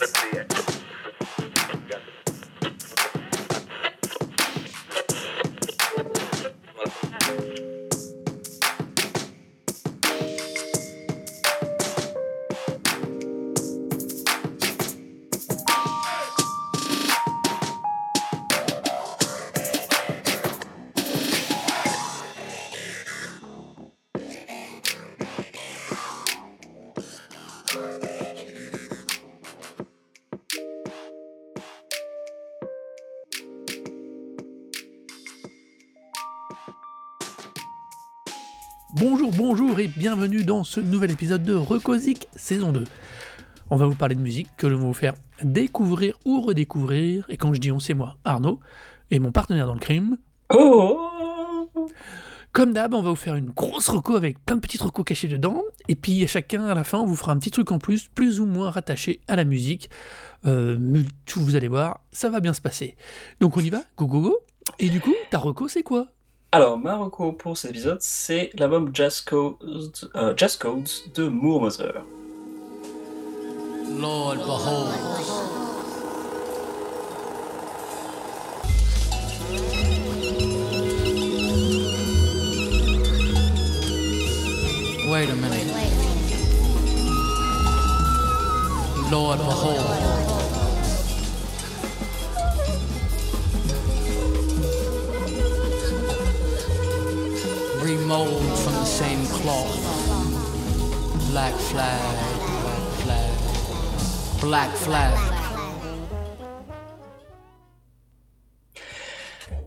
Bonjour, bonjour et bienvenue dans ce nouvel épisode de Recosic saison 2. On va vous parler de musique que l'on va vous faire découvrir ou redécouvrir. Et quand je dis on, c'est moi, Arnaud, et mon partenaire dans le crime. Oh Comme d'hab, on va vous faire une grosse reco avec plein de petites recos cachés dedans. Et puis chacun, à la fin, on vous fera un petit truc en plus, plus ou moins rattaché à la musique. Euh, mais tout, vous allez voir, ça va bien se passer. Donc on y va Go, go, go Et du coup, ta reco, c'est quoi? Alors, ma reco pour cet épisode, c'est l'album Jazz Codes, euh, Jazz Codes de Moore Mother. Lord, behold. Wait a minute. Lord, behold. Remold from the same cloth. Black flag, black flag, black flag.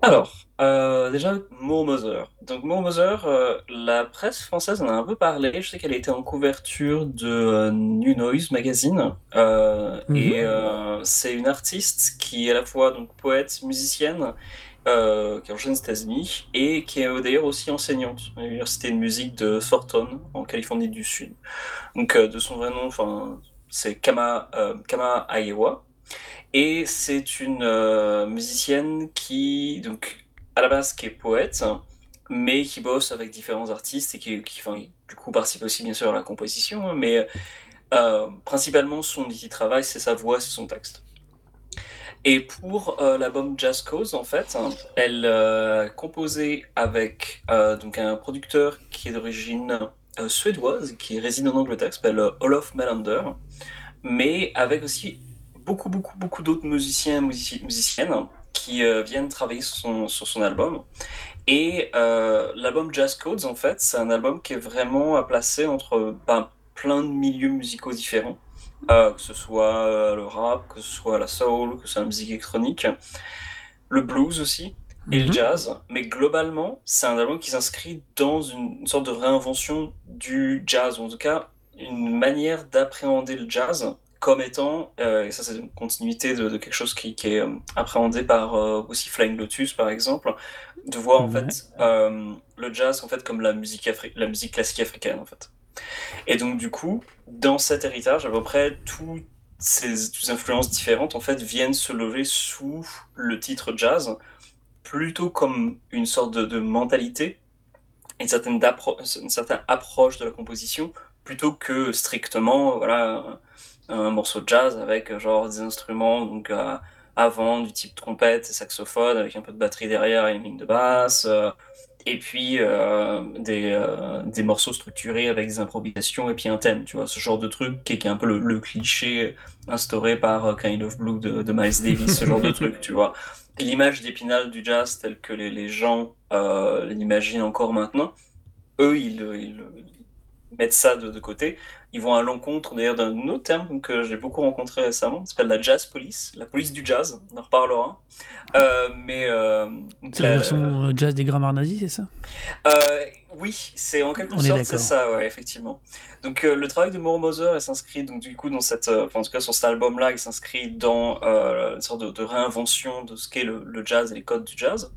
Alors, euh, déjà, Moore Mother. Donc, Moore Mother, euh, la presse française en a un peu parlé. Je sais qu'elle était en couverture de euh, New Noise magazine. Euh, Mhm. Et euh, c'est une artiste qui est à la fois donc, poète, musicienne, euh, qui est originaire des États-Unis et qui est euh, d'ailleurs aussi enseignante à l'université de musique de Thornton, en Californie du Sud. Donc, euh, de son vrai nom, c'est Kama, euh, Kama. Et c'est une musicienne qui, donc, à la base, qui est poète, mais qui bosse avec différents artistes et qui, du coup, participe aussi, bien sûr, à la composition. hein, mais principalement, son outil de travail, c'est sa voix, c'est son texte. Et pour euh, l'album Jazz Cause, en fait, elle euh, composé avec euh, donc un producteur qui est d'origine suédoise, qui réside en Angleterre, qui s'appelle Olof Melander, mais avec aussi beaucoup, beaucoup, beaucoup d'autres musiciens, musici- musiciennes qui viennent travailler sur son, album. Et l'album Jazz Codes, en fait, c'est un album qui est vraiment à placer entre ben, plein de milieux musicaux différents, Euh, que ce soit euh, le rap, que ce soit la soul, que ce soit la musique électronique, le blues aussi, et le Mhm. jazz. Mais globalement, c'est un album qui s'inscrit dans une, une sorte de réinvention du jazz, ou en tout cas une manière d'appréhender le jazz comme étant, euh, et ça c'est une continuité de, de quelque chose qui, qui est appréhendé par euh, aussi Flying Lotus par exemple, de voir en Ouais. fait euh, le jazz en fait comme la musique, afri- la musique classique africaine en fait. Et donc du coup, dans cet héritage, à peu près toutes ces, influences différentes en fait viennent se lever sous le titre jazz, plutôt comme une sorte de, mentalité, une certaine, une certaine approche de la composition, plutôt que strictement voilà un, morceau de jazz avec genre des instruments donc avant du type trompette et saxophone avec un peu de batterie derrière et une ligne de basse. euh, et puis euh, des, euh, des morceaux structurés avec des improvisations et puis un thème, tu vois, ce genre de truc qui est, un peu le, cliché instauré par euh, Kind of Blue de, Miles Davis, ce genre de truc, tu vois. L'image d'Épinal du jazz telle que les, les gens l'imaginent encore maintenant, eux, ils, ils mettent ça de, de côté. Ils vont à l'encontre d'ailleurs d'un autre terme que j'ai beaucoup rencontré récemment, qui s'appelle la jazz police, la police du jazz, on en reparlera. Euh, mais euh, C'est la la- version euh, jazz des grammaires nazis, c'est ça? Euh, oui, c'est en quelque On sorte c'est ça, ouais, effectivement. Donc le travail de elle s'inscrit donc du coup dans cette, enfin, en tout cas sur cet album-là, il s'inscrit dans une sorte de, de réinvention de ce qu'est le, le jazz et les codes du jazz,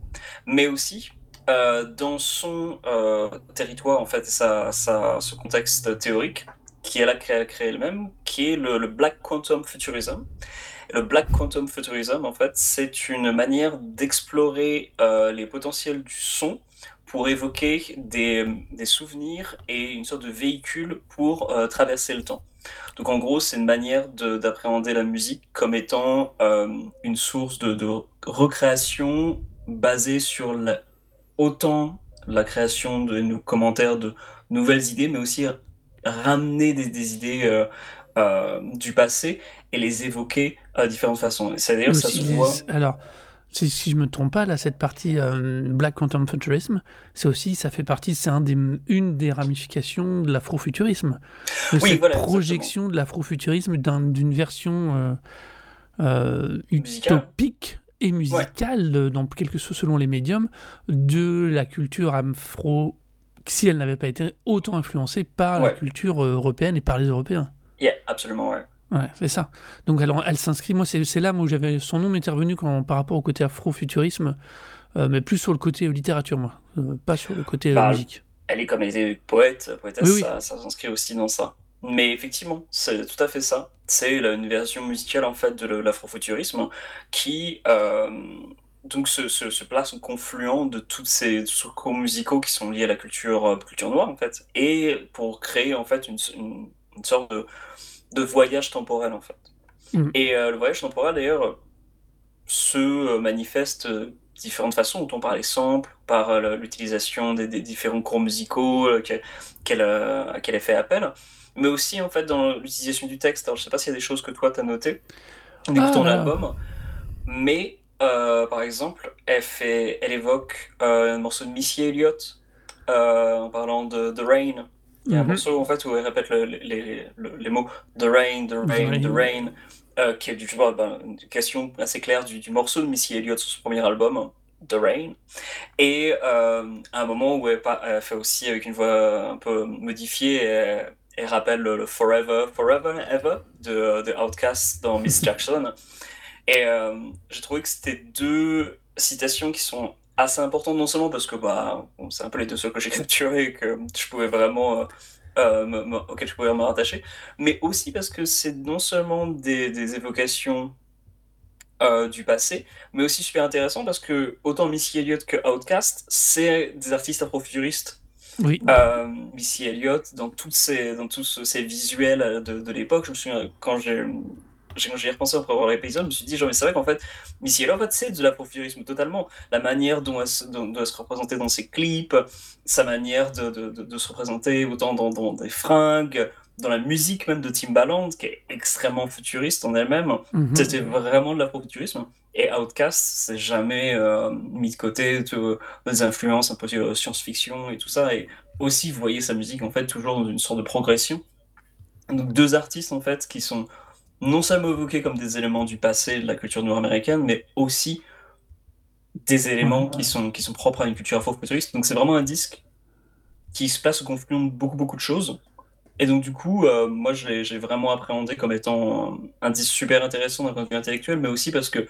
mais aussi euh, dans son euh, territoire en fait, sa, sa, ce contexte théorique qui elle a créé, créé elle-même, qui est le, Black Quantum Futurism. Le Black Quantum Futurism, en fait, c'est une manière d'explorer euh, les potentiels du son pour évoquer des, des souvenirs et une sorte de véhicule pour euh, traverser le temps. Donc en gros, c'est une manière de- d'appréhender la musique comme étant euh, une source de, de recréation basée sur autant la création de commentaires de nouvelles idées, mais aussi ramener des, des idées euh, euh, du passé et les évoquer à différentes façons. C'est d'ailleurs ça se voit. Alors, si, si je me trompe pas, là, cette partie euh, Black Quantum Futurism, c'est aussi, ça fait partie, c'est un des, une des ramifications de l'afrofuturisme. De Oui, cette voilà, projection de l'afrofuturisme d'un- d'une version euh, euh, utopique et musicale, euh, dans quelque chose selon les médiums, de la culture afro, si elle n'avait pas été autant influencée par la culture euh, européenne et par les Européens. Yeah, absolument, ouais. Ouais, c'est ça. Donc alors, elle s'inscrit, moi c'est là où j'avais son nom m'était revenu quand, par rapport au côté afrofuturisme, euh, mais plus sur le côté euh, littérature, moi, Euh, pas sur le côté Bah, musique. Elle est comme elle était poète, poétesse, Oui, oui. ça, s'inscrit aussi dans ça. Mais effectivement, c'est tout à fait ça. C'est une version musicale en fait de l'afrofuturisme qui euh, donc se, se, se place au confluent de tous ces cours musicaux qui sont liés à la culture, euh, culture noire en fait, et pour créer en fait une, une, une sorte de, de voyage temporel en fait. Mhm. Et euh, le voyage temporel d'ailleurs se manifeste de différentes façons, autant par les samples, par euh, l'utilisation des, des différents cours musicaux qu'elle à qu'elle a fait appel, mais aussi en fait dans l'utilisation du texte. Alors je sais pas s'il y a des choses que toi tu as notées en écoutant Ah, l'album, mais euh, par exemple, elle, fait, elle évoque euh, un morceau de Missy Elliott euh, en parlant de The Rain. Il y a un Mhm. morceau en fait où elle répète le- les, les- les mots The Rain, The Rain, The Rain. Rain, euh, qui est du, vois, ben, une question assez claire du, du morceau de Missy Elliott sur son premier album, The Rain. Et euh, à un moment où elle, fait aussi avec une voix un peu modifiée, elle, elle rappelle le, le Forever, Forever Ever de, de Outkast dans Miss Jackson. Et euh, j'ai trouvé que c'était deux citations qui sont assez importantes, non seulement parce que bah, bon, c'est un peu les deux seuls que j'ai capturés et que je pouvais vraiment, euh, euh, me- me- auxquels je pouvais me rattacher, mais aussi parce que c'est non seulement des, des évocations euh, du passé, mais aussi super intéressant parce que autant Missy Elliott que Outkast, c'est des artistes afrofuturistes. Oui. Euh, Missy Elliott, dans, toutes ces, dans tous ces visuels de, de l'époque, je me souviens, quand j'ai j'ai- quand j'y ai repensé après avoir l'épisode, je me suis dit, genre, mais c'est vrai qu'en fait, Missy Elliott, en fait, c'est de l'afrofuturisme totalement. La manière dont elle, se- dont- dont elle se représentait dans ses clips, sa manière de, de, de, de se représenter autant dans, dans des fringues, dans la musique même de Timbaland, qui est extrêmement futuriste en elle-même. Mhm. C'était vraiment de l'afrofuturisme. Et Outkast, c'est jamais euh, mis de côté de- des influences un peu science-fiction et tout ça. Et aussi, vous voyez sa musique en fait toujours dans une sorte de progression. Donc deux artistes en fait qui sont non seulement évoqués comme des éléments du passé de la culture nord-américaine, mais aussi des éléments qui sont, qui sont propres à une culture afro-futuriste. Donc c'est vraiment un disque qui se place au confluent de beaucoup beaucoup de choses. Et donc du coup, euh, moi j'ai vraiment appréhendé comme étant un disque super intéressant d'un point de vue intellectuel, mais aussi parce que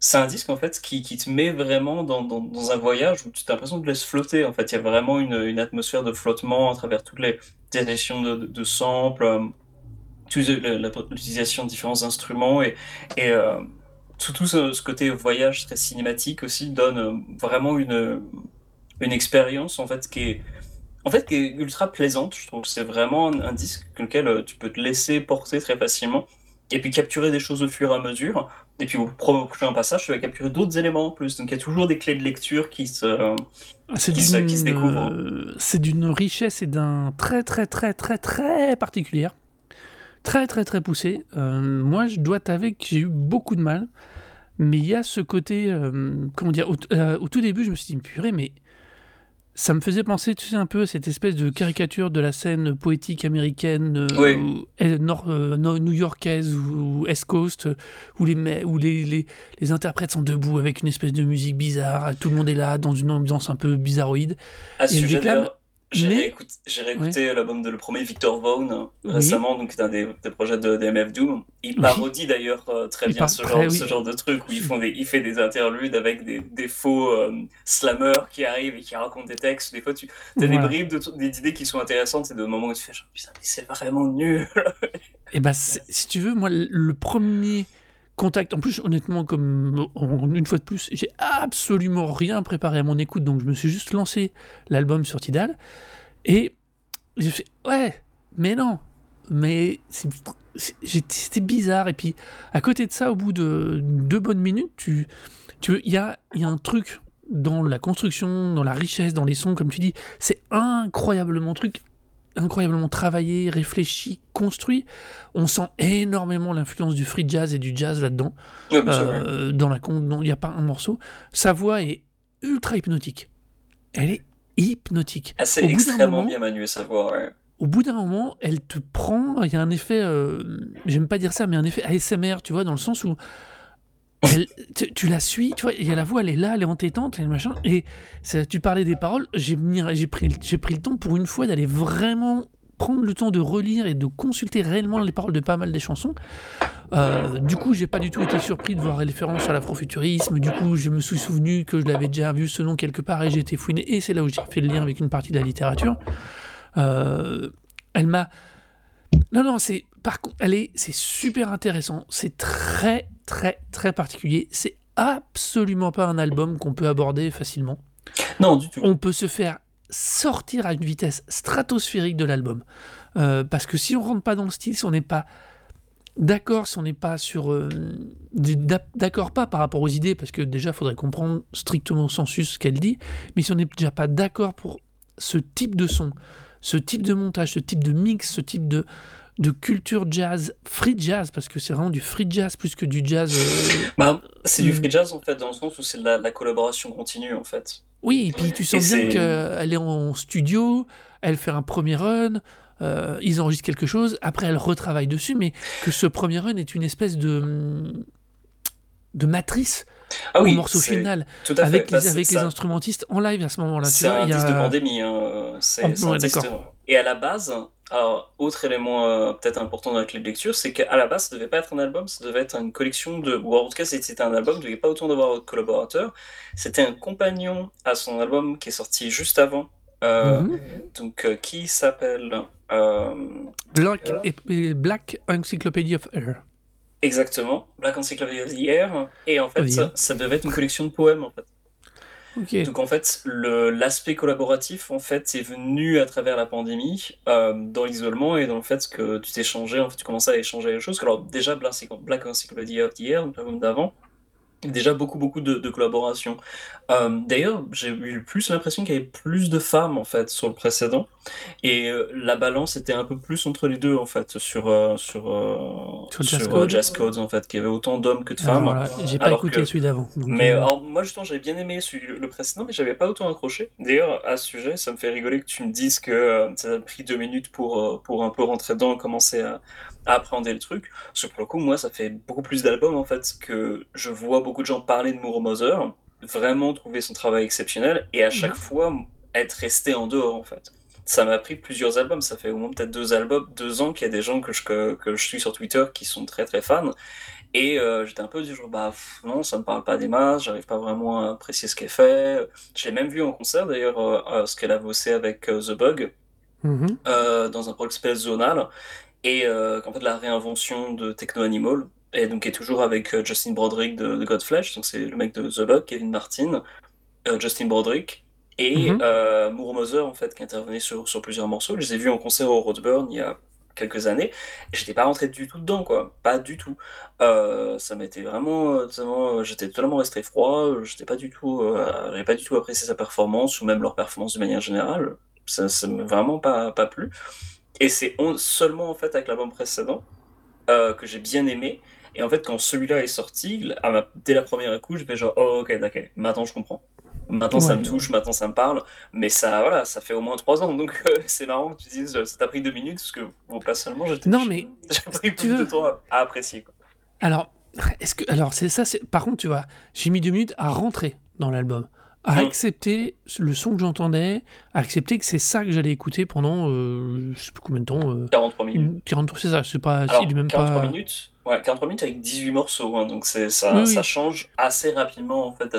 c'est un disque en fait qui, qui te met vraiment dans, dans, un voyage où tu as l'impression de laisser flotter. En fait, il y a vraiment une, une atmosphère de flottement à travers toutes les directions de, de, de samples, euh, tout- la- la- l'utilisation de différents instruments et, et euh, tout, tout ce, ce côté voyage très cinématique aussi donne euh, vraiment une, une expérience en fait qui est en fait qui est ultra plaisante. Je trouve que c'est vraiment un, un disque dans lequel euh, tu peux te laisser porter très facilement et puis capturer des choses au fur et à mesure. Et puis au pro- prochain passage, tu vas capturer d'autres éléments en plus. Donc il y a toujours des clés de lecture qui se, C'est qui se- qui se d'une, découvre. euh, c'est d'une richesse et d'un très très très très très particulière, très très très poussé. Euh, moi, je dois t'avouer que j'ai eu beaucoup de mal, mais il y a ce côté, euh, comment dire, au, euh, au tout début, je me suis dit purée, mais ça me faisait penser, tu sais, un peu à cette espèce de caricature de la scène poétique américaine, Oui. ou- nord, nord- new-yorkaise ou East Coast, où, les, me- où les, les, les interprètes sont debout avec une espèce de musique bizarre, tout le monde est là dans une ambiance un peu bizarroïde. À ce j'ai mais- réécouté, l'album de le premier Victor Vaughn euh, Oui. récemment, donc c'est un des, des projets de, de MF Doom. Il Oui. parodie d'ailleurs euh, très Il bien ce genre, oui. ce genre de truc où ils font des, il fait des interludes avec des, des faux euh, slammers qui arrivent et qui racontent des textes. Des fois, tu as des bribes de tr- des idées qui sont intéressantes, c'est des moments où tu fais genre putain, mais c'est vraiment nul. Et bah, c'est- si tu veux, moi, le premier Contact, en plus, honnêtement, comme une fois de plus, j'ai absolument rien préparé à mon écoute, donc je me suis juste lancé l'album sur Tidal. Et j'ai fait, ouais, mais non, mais c'était bizarre. Et puis, à côté de ça, au bout de deux bonnes minutes, tu, tu, il y a, y a un truc dans la construction, dans la richesse, dans les sons, comme tu dis, c'est incroyablement truc, incroyablement travaillé, réfléchi, construit. On sent énormément l'influence du free jazz et du jazz là-dedans. Euh, dans la il n'y a pas un morceau. Sa voix est ultra hypnotique. Elle est hypnotique. Ah, c'est extrêmement moment- bien manué sa voix, ouais. Au bout d'un moment, elle te prend. Il y a un effet, euh, j'aime pas dire ça, mais un effet ASMR, tu vois, dans le sens où elle- tu, la suis, tu vois, il y a la voix, elle est là, elle est entêtante, elle machin. Et ça, tu parlais des paroles, j'ai pris le temps pour une fois d'aller vraiment prendre le temps de relire et de consulter réellement les paroles de pas mal des chansons. Euh, du coup, j'ai pas du tout été surpris de voir les références à l'afrofuturisme. Du coup, je me suis souvenu que je l'avais déjà vu ce nom quelque part et j'ai été fouiné. Et c'est là où j'ai fait le lien avec une partie de la littérature. Euh, elle m'a. Non, non, c'est. Par contre, elle est. C'est super intéressant. C'est très, très, très particulier. C'est absolument pas un album qu'on peut aborder facilement. Non, du tout. On peut se faire sortir à une vitesse stratosphérique de l'album. Euh, parce que si on rentre pas dans le style, si on n'est pas d'accord, si on n'est pas sur. euh, d'accord pas par rapport aux idées, parce que déjà, il faudrait comprendre strictement au sensus ce qu'elle dit, mais si on n'est déjà pas d'accord pour ce type de son, ce type de montage, ce type de mix, ce type de, de culture jazz, free jazz, parce que c'est vraiment du free jazz plus que du jazz. euh, Bah, c'est du Mm. free jazz en fait, dans le sens où c'est de la, la collaboration continue en fait. Oui, et puis tu sens Et bien qu'elle est en studio, elle fait un premier run, euh, ils enregistrent quelque chose, après elle retravaille dessus, mais que ce premier run est une espèce de, de matrice Ah au oui, morceau final, tout à avec, fait. Bah, les, avec instrumentistes en live à ce moment-là. C'est un y a- de pandémie, hein. c'est ouais, d'accord. Et à la base, alors, autre élément euh, peut-être important dans la clé de lecture, c'est qu'à la base, ça devait pas être un album, ça devait être une collection de. Ou en tout cas, c'était un album, il devait pas autant d'avoir de collaborateurs. C'était un compagnon à son album qui est sorti juste avant, euh, Mhm. donc euh, qui s'appelle. Black, Encyclopedia of Air. exactement, Black Encyclopedia of the Air. Et en fait, ça, ça devait être une collection de poèmes, en fait. Donc en fait, l'aspect collaboratif en fait est venu à travers la pandémie, euh, dans l'isolement et dans le fait que tu t'échangeais, en fait, tu commençais à échanger les choses. Alors déjà Black, Black Encyclopedia of the donc l'album d'avant, déjà beaucoup beaucoup de, de collaborations. Euh, D'ailleurs, j'ai eu plus l'impression qu'il y avait plus de femmes en fait sur le précédent et euh, la balance était un peu plus entre les deux en fait sur euh, sur euh, Sur Jazz sur, Code. Jazz Codes en fait, qu'il y avait autant d'hommes que de Alors femmes. voilà, j'ai pas écouté que- celui d'avant. Mais alors, moi, justement, j'avais bien aimé celui, le précédent, mais j'avais pas autant accroché. D'ailleurs, à ce sujet, ça me fait rigoler que tu me dises que ça a pris deux minutes pour, pour un peu rentrer dedans commencer à appréhender le truc. Parce que pour le coup, moi, ça fait beaucoup plus d'albums, en fait, que je vois beaucoup de gens parler de Moore Mother, vraiment trouver son travail exceptionnel, et à chaque Mhm. fois, être resté en dehors, en fait. Ça m'a pris plusieurs albums, ça fait au moins peut-être deux albums, deux ans qu'il y a des gens que je, que, que je suis sur Twitter qui sont très très fans. Et euh, j'étais un peu du genre, bah non, ça me parle pas des masses, j'arrive pas vraiment à apprécier ce qu'elle fait. Je l'ai même vu en concert d'ailleurs, euh, euh, ce qu'elle a bossé avec euh, The Bug, mhm. dans un projet Zonal, et euh, qu'en fait la réinvention de Techno Animal, et donc qui est toujours avec euh, Justin Broderick de, de Godflesh, donc c'est le mec de The Bug, Kevin Martin, euh, Justin Broderick, et Mhm. euh, Moore Mother en fait, qui intervenait sur, sur plusieurs morceaux. Je les ai vus en concert au Roadburn il y a quelques années, et j'étais pas rentré du tout dedans, quoi, pas du tout. Euh, ça m'était vraiment, euh, j'étais totalement resté froid, j'étais pas du tout, euh, j'avais pas du tout apprécié sa performance, ou même leur performance de manière générale. Ça, ça m'a vraiment pas, pas plu. Et c'est seulement en fait avec l'album précédent euh, que j'ai bien aimé. Et en fait, quand celui-là est sorti, à ma- dès la première écoute, je fais genre, oh, ok, d'accord, maintenant je comprends. Maintenant ça me touche, maintenant ça me parle. Mais ça, voilà, ça fait au moins trois ans. Donc euh, c'est marrant que tu dises, euh, ça t'a pris deux minutes, parce que bon, personnellement, j'étais- Non, mais j'ai pris plus de veux- temps à, à apprécier. quoi. Alors, est-ce que alors c'est ça c'est par contre tu vois, j'ai mis deux minutes à rentrer dans l'album, à Mm. accepter le son que j'entendais, à accepter que c'est ça que j'allais écouter pendant euh, je sais plus combien de temps euh, Mm. 43 minutes. une- 40 c'est ça, c'est pas Alors, si, même 43 pas minutes, Ouais, 43 minutes avec 18 morceaux, hein, donc c'est ça, Oui, ça oui. change assez rapidement en fait.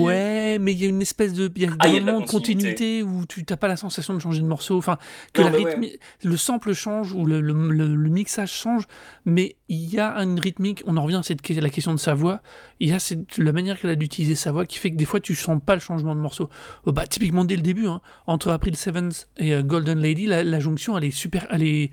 Ouais, mais il y a une espèce de, y a Ah, y a de continuité. continuité où tu n'as pas la sensation de changer de morceau, enfin que Non, la mais ouais. rythmi- le sample change ou le, le, le- le mixage change, mais il y a une rythmique. On en revient à la question de sa voix. Il y a cette, la manière qu'elle a d'utiliser sa voix qui fait que des fois tu sens pas le changement de morceau. Euh, bah typiquement dès le début, hein, entre April Sevens et euh, Golden Lady, la, la jonction elle est super, elle est,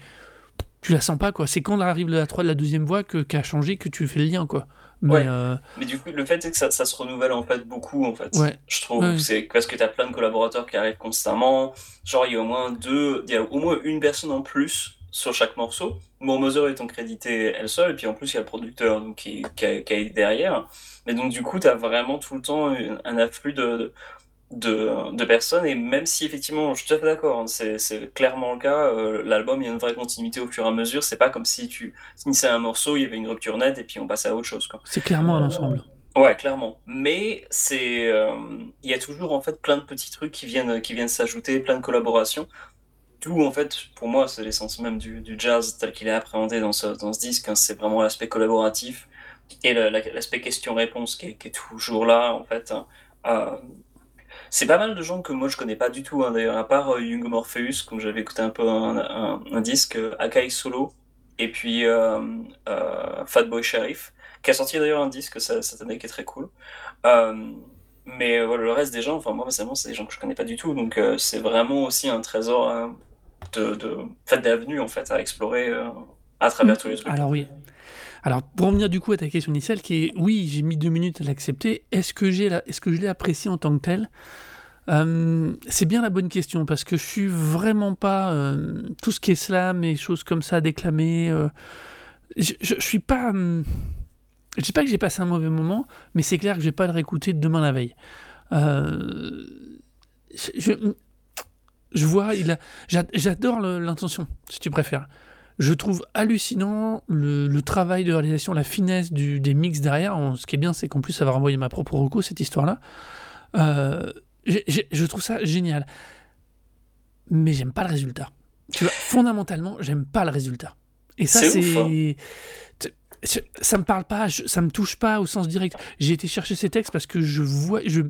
tu la sens pas quoi. C'est quand arrive la, trois- la deuxième voix que qui a changé que tu fais le lien quoi. Mais Ouais. euh, Mais du coup, le fait est que ça, ça se renouvelle en fait beaucoup en fait. Ouais. Je trouve, Ouais. c'est parce que tu as plein de collaborateurs qui arrivent constamment. Genre, il y a au moins deux, il y a au moins une personne en plus sur chaque morceau. Mon Mother étant crédité elle seule, et puis en plus il y a le producteur donc, qui, qui, a, qui a été derrière. Mais donc du coup, tu as vraiment tout le temps un afflux de, de, de personnes, et même si effectivement, je suis tout à fait d'accord, hein, c'est clairement le cas, euh, l'album, il y a une vraie continuité au fur et à mesure, c'est pas comme si tu finissais un morceau, il y avait une rupture nette, et puis on passait à autre chose. C'est clairement un ensemble. Ouais, clairement. Mais c'est, euh, il y a toujours en fait plein de petits trucs qui viennent, qui viennent s'ajouter, plein de collaborations. D'où en fait, pour moi, c'est l'essence même du, du jazz tel qu'il est appréhendé dans ce, dans ce disque. hein, c'est vraiment l'aspect collaboratif et la- l'aspect question-réponse qui est, qui est toujours là en fait. hein. Euh, c'est pas mal de gens que moi je connais pas du tout, hein, d'ailleurs, à part euh, Young Morpheus, comme j'avais écouté un peu un, un- un disque, euh, Akai Solo, et puis euh, Fatboy Sheriff, qui a sorti d'ailleurs un disque ça- cette année qui est très cool. Mais voilà, le reste des gens, enfin moi personnellement, c'est des gens que je connais pas du tout, donc c'est vraiment aussi un trésor hein, de, de, fait, d'avenue en fait, à explorer à travers tous les trucs. Alors oui. Alors pour revenir du coup à ta question initiale, qui est oui, j'ai mis deux minutes à l'accepter. Est-ce que j'ai est-ce que je l'ai apprécié en tant que tel? Euh, C'est bien la bonne question parce que je suis vraiment pas euh, tout ce qui est slam et choses comme ça déclamées. euh, je, suis pas. hum, je dis pas que j'ai passé un mauvais moment, mais c'est clair que je vais pas le réécouter demain la veille. Je, je- vois, il a, j'a- j'adore l'intention, si tu préfères. Je trouve hallucinant le, le travail de réalisation, la finesse du, des mix derrière. Ce qui est bien, c'est qu'en plus, ça va renvoyer ma propre reco, cette histoire-là. Euh, je trouve ça génial. Mais j'aime pas le résultat. Tu vois, fondamentalement, j'aime pas le résultat. Et ça, C'est c'est- Ça me parle pas, je- ça me touche pas au sens direct. J'ai été chercher ces textes parce que je vois. Je,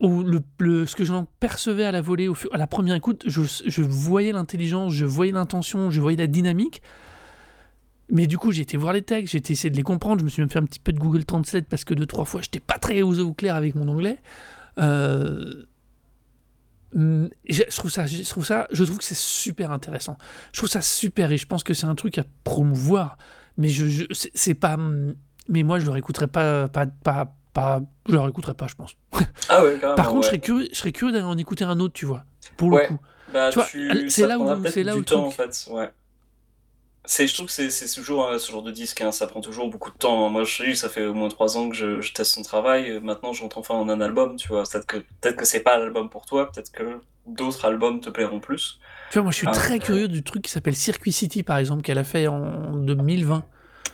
ou le, le- ce que j'en percevais à la volée, au à la première écoute, je, je voyais l'intelligence, je voyais l'intention, je voyais la dynamique. Mais du coup, j'ai été voir les textes, j'ai été essayer de les comprendre. Je me suis même fait un petit peu de Google Translate parce que deux, trois fois, j'étais pas très au, clair avec mon anglais. Euh, hum, je trouve ça, je trouve ça, je trouve que c'est super intéressant. Je trouve ça super et je pense que c'est un truc à promouvoir. Mais je, c'est pas, hum, mais moi, je le réécouterai pas, pas, pas, pas, je le réécouterai pas, je pense. Ah ouais. Par contre, je serais curieux, je serais curieux d'aller en écouter un autre, tu vois. Pour le Ouais. coup. Bah, c'est là où- c'est là du où le temps, en fait, ouais. C'est, je trouve que c'est, toujours hein, ce genre de disque, hein, ça prend toujours beaucoup de temps. Moi, je ça fait au moins trois ans que je, je teste son travail. euh, Maintenant, je rentre enfin en un album, tu vois. Peut-être que, peut-être que c'est pas l'album pour toi, peut-être que d'autres albums te plairont plus. Tu vois, moi, je suis Ah. très curieux du truc qui s'appelle Circuit City, par exemple, qu'elle a fait en 2020.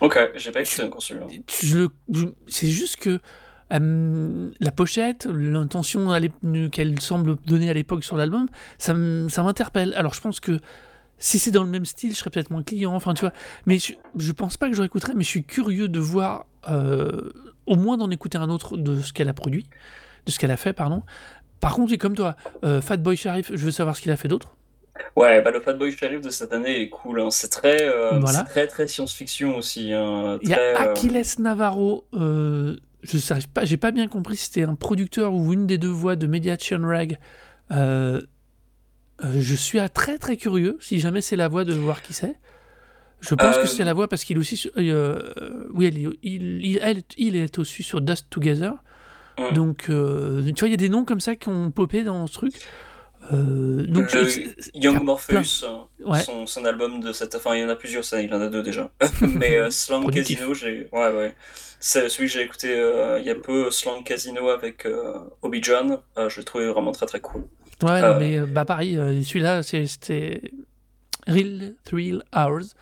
Ok, j'ai pas écouté. Je le- je- c'est juste que euh, la pochette, l'intention qu'elle semble donner à l'époque sur l'album, ça m'interpelle. Alors, je pense que si c'est dans le même style, je serais peut-être moins client. Enfin, tu vois. Mais je, je pense pas que je réécouterais, mais je suis curieux de voir, euh, au moins d'en écouter un autre de ce qu'elle a produit, de ce qu'elle a fait, pardon. Par contre, et comme toi, euh, Fatboy Sharif, je veux savoir ce qu'il a fait d'autre. Ouais, bah, le Fatboy Sheriff de cette année est cool. hein. C'est très, euh, Voilà. très, très science-fiction aussi. hein. Il y a euh, Aquiles Navarro, je sais pas, j'ai pas bien compris si c'était un producteur ou une des deux voix de Mediation Rag. Euh, euh, je suis à très très curieux, si jamais c'est la voix de voir qui c'est. Je pense Euh, que c'est la voix parce qu'il est aussi sur- euh, oui, elle il, il, elle- il est aussi sur Dust Together. Donc, euh, tu vois, il y a des noms comme ça qui ont popé dans ce truc. Euh, donc, Le c'est- Young y Morpheus, hein, Ouais. son, son album de cette. Enfin, il y en a plusieurs, ça, il en a deux déjà. Mais euh, Slang Productif. Casino, j'ai. Ouais, ouais. C'est celui que j'ai écouté euh, il y a peu, Slang Casino avec euh, Obi John. Euh, je l'ai trouvé vraiment très très cool. Ouais, non, Euh, mais euh, bah pareil, euh, celui-là, c'était Real Thrill Hours.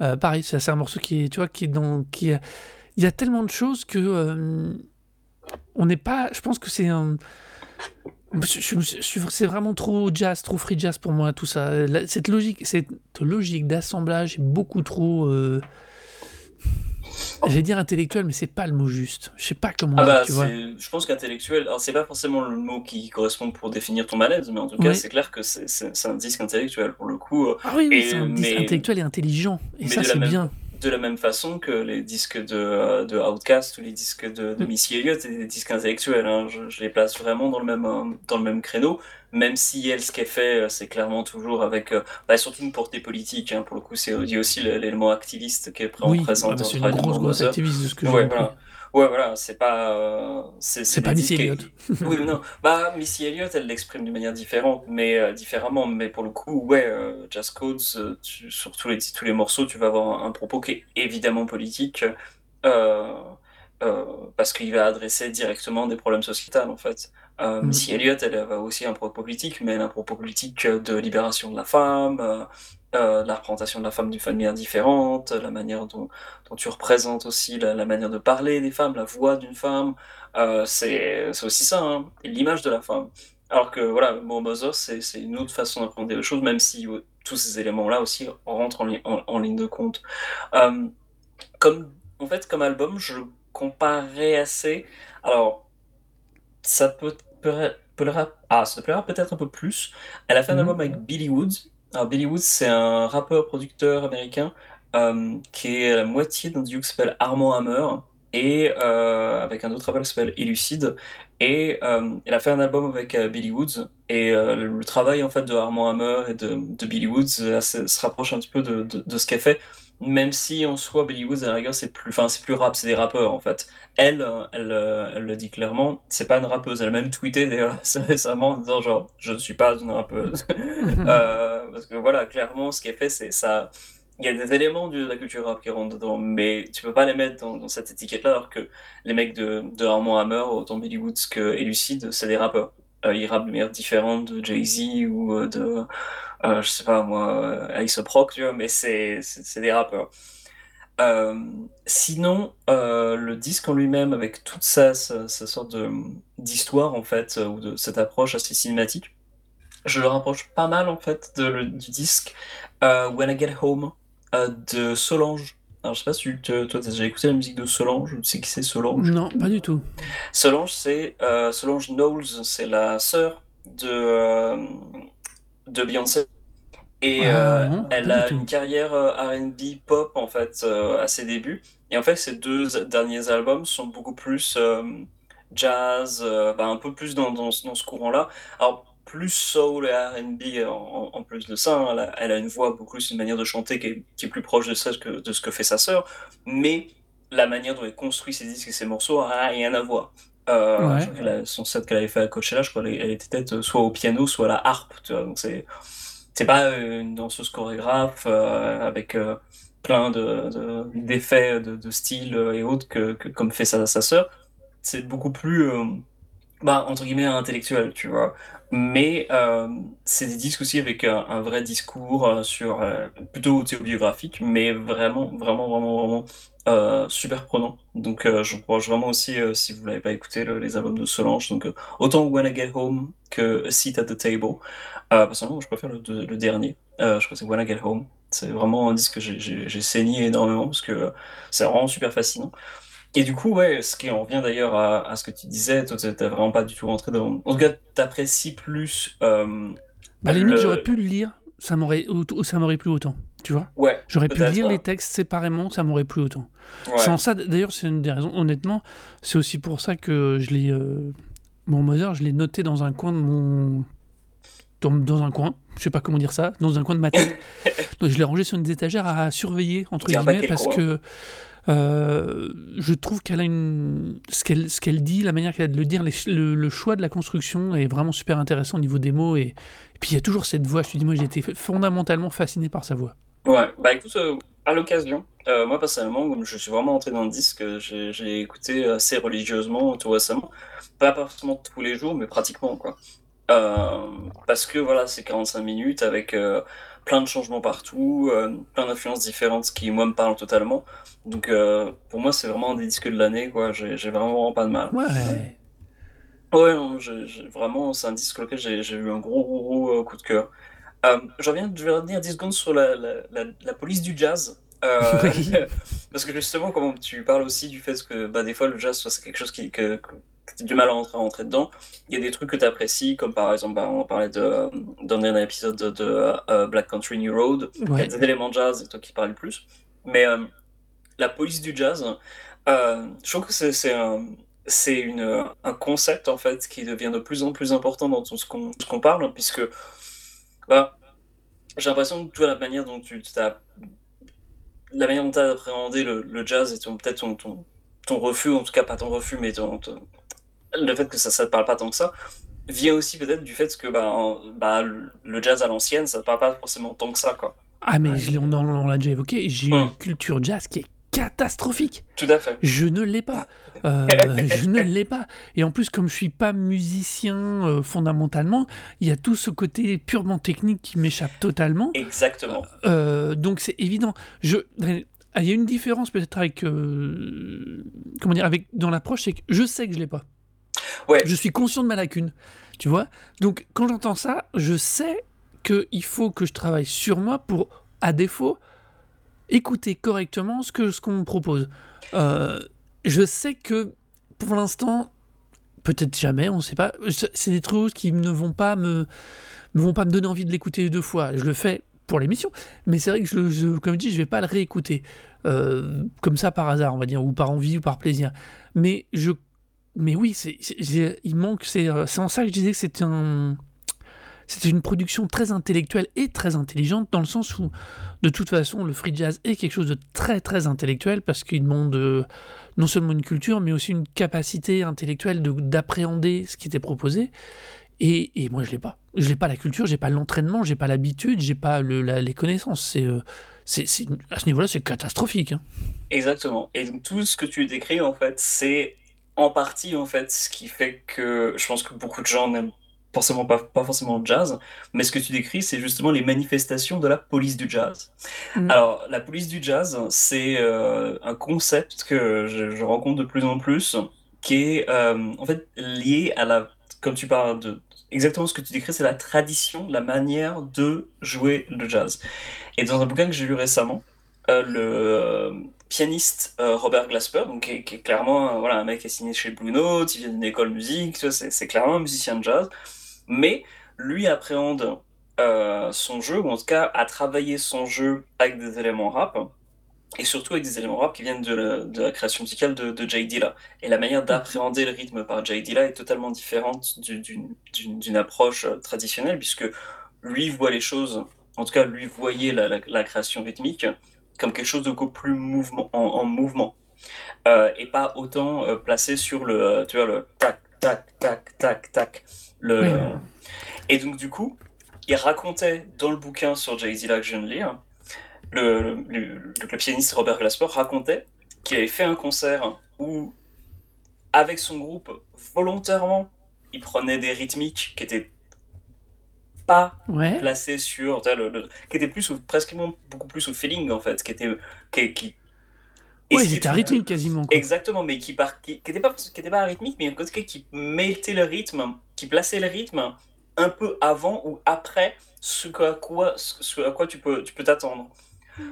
Euh, pareil, c'est un morceau qui tu vois, qui dans, qui il y a tellement de choses que euh, on n'est pas. Je pense que c'est un. C'est vraiment trop jazz, trop free jazz pour moi, tout ça. Cette logique, cette logique d'assemblage est beaucoup trop. euh, J'allais dire intellectuel, mais c'est pas le mot juste. Je sais pas comment Ah dire, bah, tu vois. je pense qu'intellectuel, c'est pas forcément le mot qui correspond pour définir ton malaise, mais en tout cas, Oui. c'est clair que c'est un disque intellectuel pour le coup. euh, Ah oui, c'est un disque mais- intellectuel et intelligent. Et mais ça, c'est bien. De la même façon que les disques de, euh, de Outkast ou les disques de, de Mm. Missy Elliott, c'est des disques intellectuels. hein. Je, je les place vraiment dans le même, euh, dans le même créneau, même si elle, ce qu'elle fait, euh, c'est clairement toujours avec, bah, surtout une portée politique. hein. Pour le coup, c'est a aussi l'élément activiste qui est pr- Oui, présent ah bah, dans c'est une grosse, grosse activiste de ce que j'ai Ouais, compris. voilà. Ouais, voilà, c'est pas. euh, c'est pas Missy Elliott. oui, non. Bah, Missy Elliott, elle l'exprime d'une manière différente, mais euh, différemment. Mais pour le coup, ouais, euh, Jazz Codes, tu- sur tous les, tous les morceaux, tu vas avoir un, un propos qui est évidemment politique, parce qu'il va adresser directement des problèmes sociétals, en fait. Euh, Mhm. Missy Elliott, elle a aussi un propos politique, mais elle a un propos politique de libération de la femme, euh, la représentation de la femme d'une manière différente, la manière dont, dont tu représentes aussi la, la manière de parler des femmes, la voix d'une femme. Euh, c'est aussi ça, hein, l'image de la femme. Alors que voilà, Mo Mother, c'est une autre façon d'appréhender les choses, même si euh, tous ces éléments-là aussi rentrent en, li- en- en ligne de compte. Euh, comme, en fait, comme album, je le comparerais assez. Alors, ça peut plaire- plaira, ah, ça plaira peut-être un peu plus. Elle a fait un Mhm. album avec Billy Woods. Billy Woods, c'est un rappeur-producteur américain euh, qui est la moitié d'un duo qui s'appelle Armand Hammer et euh, avec un autre rappeur qui s'appelle Elucide. Et euh, elle a fait un album avec euh, Billy Woods. Et euh, le, travail en fait de Armand Hammer et de, Billy Woods euh, se, se rapproche un petit peu de, de, de ce qu'elle fait. Même si en soi, Billy Woods, à la rigueur, c'est plus, enfin, c'est plus rap, c'est des rappeurs en fait. Elle, euh, elle, euh, elle le dit clairement, c'est pas une rappeuse. Elle a même tweeté d'ailleurs récemment en disant genre, je ne suis pas une rappeuse. Euh, parce que voilà, clairement, ce qu'elle fait, c'est ça. Il y a des éléments de la culture rap qui rentrent dedans, mais tu peux pas les mettre dans, dans cette étiquette-là, alors que les mecs de, de Armand Hammer, autant Billy Woods que Elucide, c'est des rappeurs. Euh, ils rappent de manière différente de Jay-Z ou euh, de, euh, je sais pas moi, Ice Proc, tu vois, mais c'est des rappeurs. Sinon, le disque en lui-même, avec toute sa, sa, sorte d'histoire, en fait, ou de cette approche assez cinématique, je le rapproche pas mal, en fait, de, du disque When I Get Home de Solange. Alors, je sais pas si tu toi, t'as déjà écouté la musique de Solange, tu sais qui c'est Solange? Non, pas du tout. Solange, c'est euh, Solange Knowles, c'est la sœur de, euh, de Beyoncé. Et Ah, euh, non, elle a une carrière euh, R&B pop en fait à ses débuts. Et en fait, ses deux derniers albums sont beaucoup plus jazz, bah, un peu plus dans, dans, ce- dans ce courant-là. Alors plus soul et R&B en, plus de ça. hein. Elle a, elle a une voix beaucoup plus, une manière de chanter qui est, qui est plus proche de ça que de ce que fait sa sœur. Mais la manière dont elle construit ses disques et ses morceaux a rien à voir. Euh, Ouais. a- son set qu'elle avait fait à Coachella, je crois elle était peut-être soit au piano, soit à la harpe. Tu vois, donc c'est c'est pas euh, une danseuse chorégraphe euh, avec euh, plein de, de- d'effets de, de style et autres que, que comme fait sa, sa sœur. C'est beaucoup plus bah, entre guillemets intellectuel, tu vois. Mais euh, c'est des disques aussi avec un, un vrai discours euh, sur euh, plutôt autobiographique, mais vraiment, vraiment, vraiment, vraiment euh, super prenant. Donc euh, je crois vraiment aussi, euh, si vous l'avez pas écouté, le- les albums de Solange, donc euh, autant When I Get Home que A Seat at the Table. Euh, personnellement, je préfère le, le dernier. Euh, je crois que c'est When I Get Home. C'est vraiment un disque que j'ai- saigné énormément parce que euh, c'est vraiment super fascinant. Et du coup, ouais, ce qui en revient d'ailleurs à, à ce que tu disais, toi, t'es vraiment pas du tout rentré dans. En tout cas, t'apprécies plus. euh, à la limite, le- j'aurais pu le lire, ça m'aurait au- ça m'aurait plu autant, tu vois. Ouais, J'aurais pu lire les textes séparément, ça m'aurait plu autant. ouais. Sans ça, d'ailleurs, c'est une des raisons, honnêtement, c'est aussi pour ça que je l'ai. euh, Mon Mother, je l'ai noté dans un coin de mon. Dans, dans un coin, je sais pas comment dire ça, dans un coin de ma tête. Donc je l'ai rangé sur une des étagères à surveiller, entre guillemets, parce coin. que euh, je trouve qu'elle a une. Ce qu'elle ce qu'elle dit, la manière qu'elle a de le dire, le, choix de la construction est vraiment super intéressant au niveau des mots. Et, puis il y a toujours cette voix, je te dis, moi j'ai été fondamentalement fasciné par sa voix. Ouais, bah écoute, euh, à l'occasion, euh, moi personnellement, je suis vraiment entré dans le disque, j'ai j'ai écouté assez religieusement tout récemment. Pas forcément tous les jours, mais pratiquement, quoi. Euh, parce que voilà, c'est 45 minutes avec plein de changements partout, euh, plein d'influences différentes qui, moi, me parlent totalement. Donc, euh, pour moi, c'est vraiment un des disques de l'année, quoi. J'ai vraiment, pas de mal. Ouais. Ouais, non, vraiment, c'est un disque sur lequel j'ai eu un gros, gros, gros euh, coup de cœur. Euh, je reviens, je vais revenir 10 secondes sur la, la, la, la police du jazz. Euh, Oui. parce que justement, comme tu parles aussi du fait que bah, des fois le jazz, c'est quelque chose qui, que, que, as du mal à rentrer, à rentrer dedans. Il y a des trucs que tu apprécies, comme par exemple, bah, on parlait de, d'un dernier épisode de, de, euh, Black Country New Road. Il y a des éléments de jazz et toi qui parles le plus. Mais euh, la police du jazz, euh, je trouve que c'est, un. C'est une, un concept en fait qui devient de plus en plus important dans tout ce qu'on, ce qu'on parle, puisque bah, j'ai l'impression que toi, la manière dont tu t'as la manière dont tu as appréhendé le, le jazz et ton- peut-être ton, ton, ton refus, en tout cas pas ton refus, mais ton, ton- le fait que ça ne te parle pas tant que ça, vient aussi peut-être du fait que bah, en- bah, le jazz à l'ancienne, ça ne te parle pas forcément tant que ça. Quoi. Ah, mais je on, l'a déjà évoqué, j'ai Hum. une culture jazz qui est catastrophique. Tout à fait. Je ne l'ai pas. Euh, je ne l'ai pas. Et en plus, comme je suis pas musicien euh, fondamentalement, il y a tout ce côté purement technique qui m'échappe totalement. Exactement. Euh, donc c'est évident. Je, il y a une différence peut-être avec, comment dire, avec dans l'approche, c'est que je sais que je l'ai pas. Ouais. Je suis conscient de ma lacune, tu vois. Donc quand j'entends ça, je sais que il faut que je travaille sur moi pour, à défaut, écouter correctement ce que ce qu'on propose. Euh, je sais que pour l'instant, peut-être jamais, on ne sait pas. C'est c'est des trucs qui ne vont pas me, ne vont pas me donner envie de l'écouter deux fois. Je le fais pour l'émission, mais c'est vrai que je, je- comme je dis, je vais pas le réécouter euh, comme ça par hasard, on va dire, ou par envie ou par plaisir. Mais je, mais oui, c'est, c'est- il manque. C'est, euh, c'est en ça que je disais que c'était un, c'était une production très intellectuelle et très intelligente dans le sens où, de toute façon, le free jazz est quelque chose de très très intellectuel parce qu'il demande euh, non seulement une culture, mais aussi une capacité intellectuelle de- d'appréhender ce qui était proposé. Et, moi, je l'ai pas. Je l'ai pas la culture, j'ai pas l'entraînement, j'ai pas l'habitude, j'ai pas les connaissances. Euh, à ce niveau-là, c'est catastrophique. hein. Exactement. Et donc, tout ce que tu décris, en fait, c'est en partie, en fait, ce qui fait que je pense que beaucoup de gens n'aiment forcément pas, pas forcément jazz, mais ce que tu décris, c'est justement les manifestations de la police du jazz. Mm. Alors, la police du jazz, c'est euh, un concept que je, je rencontre de plus en plus, qui est euh, en fait lié à la, comme tu parles de, exactement ce que tu décris, c'est la tradition, la manière de jouer le jazz. Et dans un bouquin que j'ai lu récemment, euh, le pianiste euh, Robert Glasper, donc, qui, est, qui est clairement euh, voilà, un mec qui est signé chez Blue Note, il vient d'une école de musique, c'est clairement un musicien de jazz, mais lui appréhende euh, son jeu, ou en tout cas a travaillé son jeu avec des éléments rap, et surtout avec des éléments rap qui viennent de la, création musicale de, de Jay Dilla. Et la manière d'appréhender le rythme par Jay Dilla est totalement différente du- d'une d'une approche euh, traditionnelle, puisque lui voit les choses, en tout cas lui voyait la, la- création rythmique comme quelque chose de beaucoup plus mouvement, en, en mouvement, Euh, et pas autant placé sur le, tu vois, le tac, tac, tac, tac, tac. Le... Oui. Et donc du coup, il racontait dans le bouquin sur Jay Dilla que je viens de lire, le, le, le- le pianiste Robert Glasper racontait qu'il avait fait un concert où, avec son groupe, volontairement, il prenait des rythmiques qui étaient pas Ouais. placées sur, qui étaient plus, presque beaucoup plus au feeling en fait, qui était, qui, qui et Ouais, rythmique quasiment. quoi. Exactement, mais qui par, qui, qui était pas qui était pas rythmique, mais en tout cas qui mettait le rythme, qui plaçait le rythme un peu avant ou après ce à quoi ce à quoi tu peux tu peux t'attendre.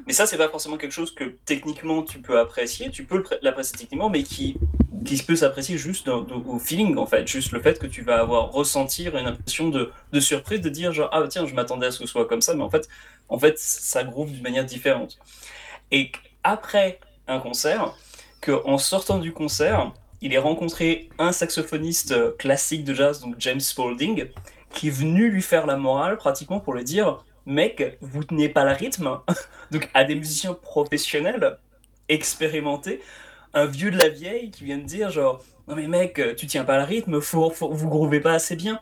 Mais ça c'est pas forcément quelque chose que techniquement tu peux apprécier, tu peux l'apprécier techniquement, mais qui qui peut s'apprécier juste dans- dans- au feeling en fait, juste le fait que tu vas avoir ressentir une impression de, de surprise, de dire genre ah tiens je m'attendais à ce que ce soit comme ça, mais en fait en fait ça groove d'une manière différente. Et après un concert, qu'en sortant du concert, il ait rencontré un saxophoniste euh, classique de jazz, donc James Spaulding, qui est venu lui faire la morale pratiquement pour lui dire Mec, vous tenez pas le rythme. donc à des musiciens professionnels, expérimentés, un vieux de la vieille qui vient de dire genre Non mais mec, tu tiens pas le rythme, vous groovez pas assez bien.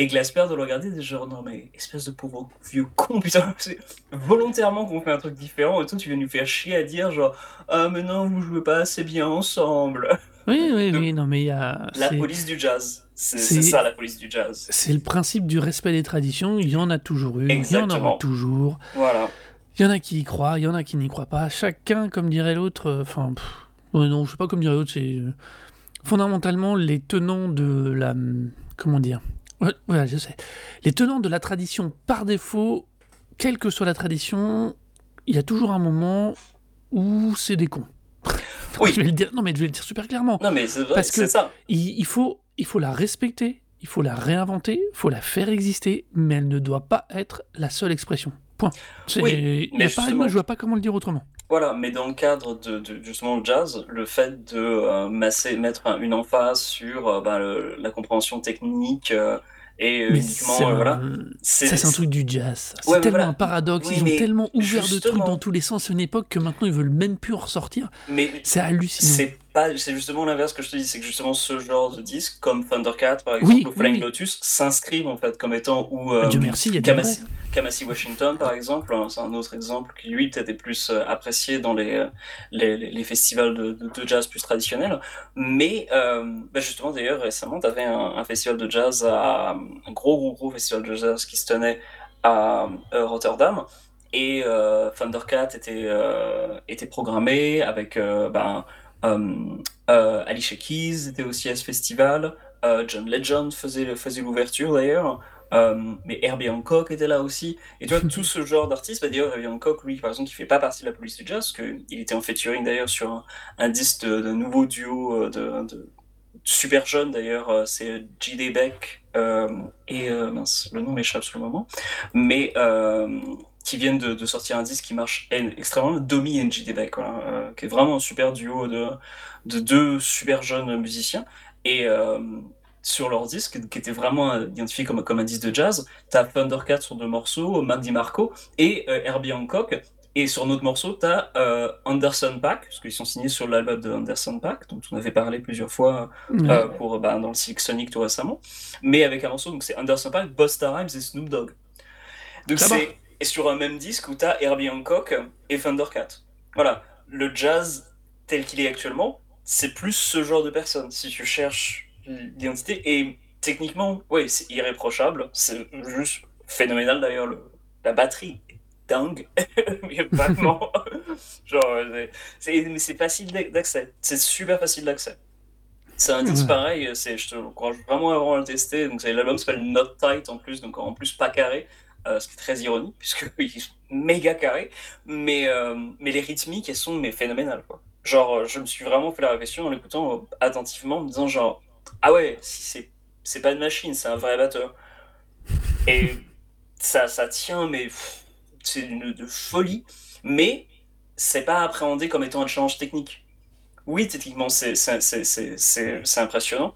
Et Glasper de le regarder, genre non mais espèce de pauvre vieux con, putain, c'est volontairement qu'on fait un truc différent et toi tu viens nous faire chier à dire genre ah mais non vous jouez pas assez bien ensemble. Oui, oui, Donc, oui. Non, mais il y a. La police du jazz, c'est ça la police du jazz. C'est le principe du respect des traditions. Il y en a toujours eu. Il y en aura toujours. Voilà. Il y en a qui y croient, il y en a qui n'y croient pas. Chacun, comme dirait l'autre, euh, enfin, ouais, non, je sais pas comme dirait l'autre, c'est euh, fondamentalement les tenants de la, hum, comment dire, ouais, voilà, je sais, les tenants de la tradition par défaut, quelle que soit la tradition, il y a toujours un moment ou c'est des cons. Oui. je vais le dire? Non, mais je vais le dire super clairement. Non, mais c'est vrai, Parce que- c'est ça. Il, il faut, il faut la respecter, il faut la réinventer, il faut la faire exister, mais elle ne doit pas être la seule expression. Point. Oui, mais pareil, moi, je vois pas comment le dire autrement. Voilà, mais dans le cadre de, de justement le jazz, le fait de euh, masser, mettre un- une emphase sur euh, ben, le- la compréhension technique euh, et euh, Mais uniquement c'est euh, voilà, Ça, c'est un truc du jazz. C'est Ouais, tellement voilà. un paradoxe. Oui, Ils ont tellement ouvert de trucs dans tous les sens à une époque que maintenant ils veulent même plus en ressortir. Mais C'est hallucinant. C'est pas, c'est justement l'inverse que je te dis, c'est que justement ce genre de disque, comme Thundercat par exemple, Oui, ou Flying oui. Lotus, s'inscrivent en fait comme étant ou euh, Dieu merci, il y a des Kamasi. Kamasi Washington par exemple, hein, c'est un autre exemple qui lui peut-être est plus euh, apprécié dans les, euh, les, festivals de, de- de jazz plus traditionnels. Mais euh, bah, justement d'ailleurs récemment tu avais un, un festival de jazz, à, un gros gros gros festival de jazz qui se tenait à euh, Rotterdam. Et euh, Thundercat était, euh, était programmé avec euh, ben, euh, euh, Alicia Keys était aussi à ce festival. euh, John Legend faisait, faisait l'ouverture d'ailleurs. euh, mais Herbie Hancock était là aussi. Et tu vois, tout ce genre d'artistes, bah, d'ailleurs, Herbie Hancock, lui, par exemple, qui fait pas partie de la police du jazz, parce qu'il était en featuring d'ailleurs sur un, un disque de, de nouveau duo euh, de, de super jeune d'ailleurs, euh, c'est J.D. Beck euh, et euh, mince, le nom m'échappe sur le moment, mais euh, qui viennent de, de sortir un disque qui marche en- extrêmement, Domi et voilà, euh, qui est vraiment un super duo de, de deux super jeunes musiciens. Et euh, sur leur disque, qui était vraiment identifié comme, comme un disque de jazz, t'as Thundercat sur deux morceaux, Mac DiMarco et euh, Herbie Hancock. Et sur un autre morceau, t'as euh, Anderson Paak, parce qu'ils sont signés sur l'album de Anderson Paak, dont on avait parlé plusieurs fois pour, bah, dans le Silk Sonic tout récemment, mais avec un morceau, donc c'est Anderson Paak, Busta Rhymes et Snoop Dogg. Donc c'est et sur un même disque où tu as Herbie Hancock et Thundercat. Voilà, le jazz tel qu'il est actuellement, c'est plus ce genre de personne, si tu cherches l'identité. Et techniquement, oui, c'est irréprochable, c'est juste phénoménal d'ailleurs, le- la batterie est dingue, mais vraiment, genre, c'est- facile d'accès, c'est super facile d'accès. C'est un disque pareil, je te encourage vraiment à le tester. Donc, l'album s'appelle Not Tight en plus, donc en plus pas carré, euh, ce qui est très ironique, puisque il est méga carré. Mais, euh, mais les rythmiques, elles sont mais phénoménales. Quoi. Genre, euh, je me suis vraiment fait la réflexion en l'écoutant euh, attentivement, en me disant genre, ah ouais, si c'est, c'est pas une machine, c'est un vrai batteur. Et ça, ça tient, mais c'est une de folie, mais c'est pas appréhendé comme étant un challenge technique. Oui, techniquement, c'est c'est- c'est- impressionnant,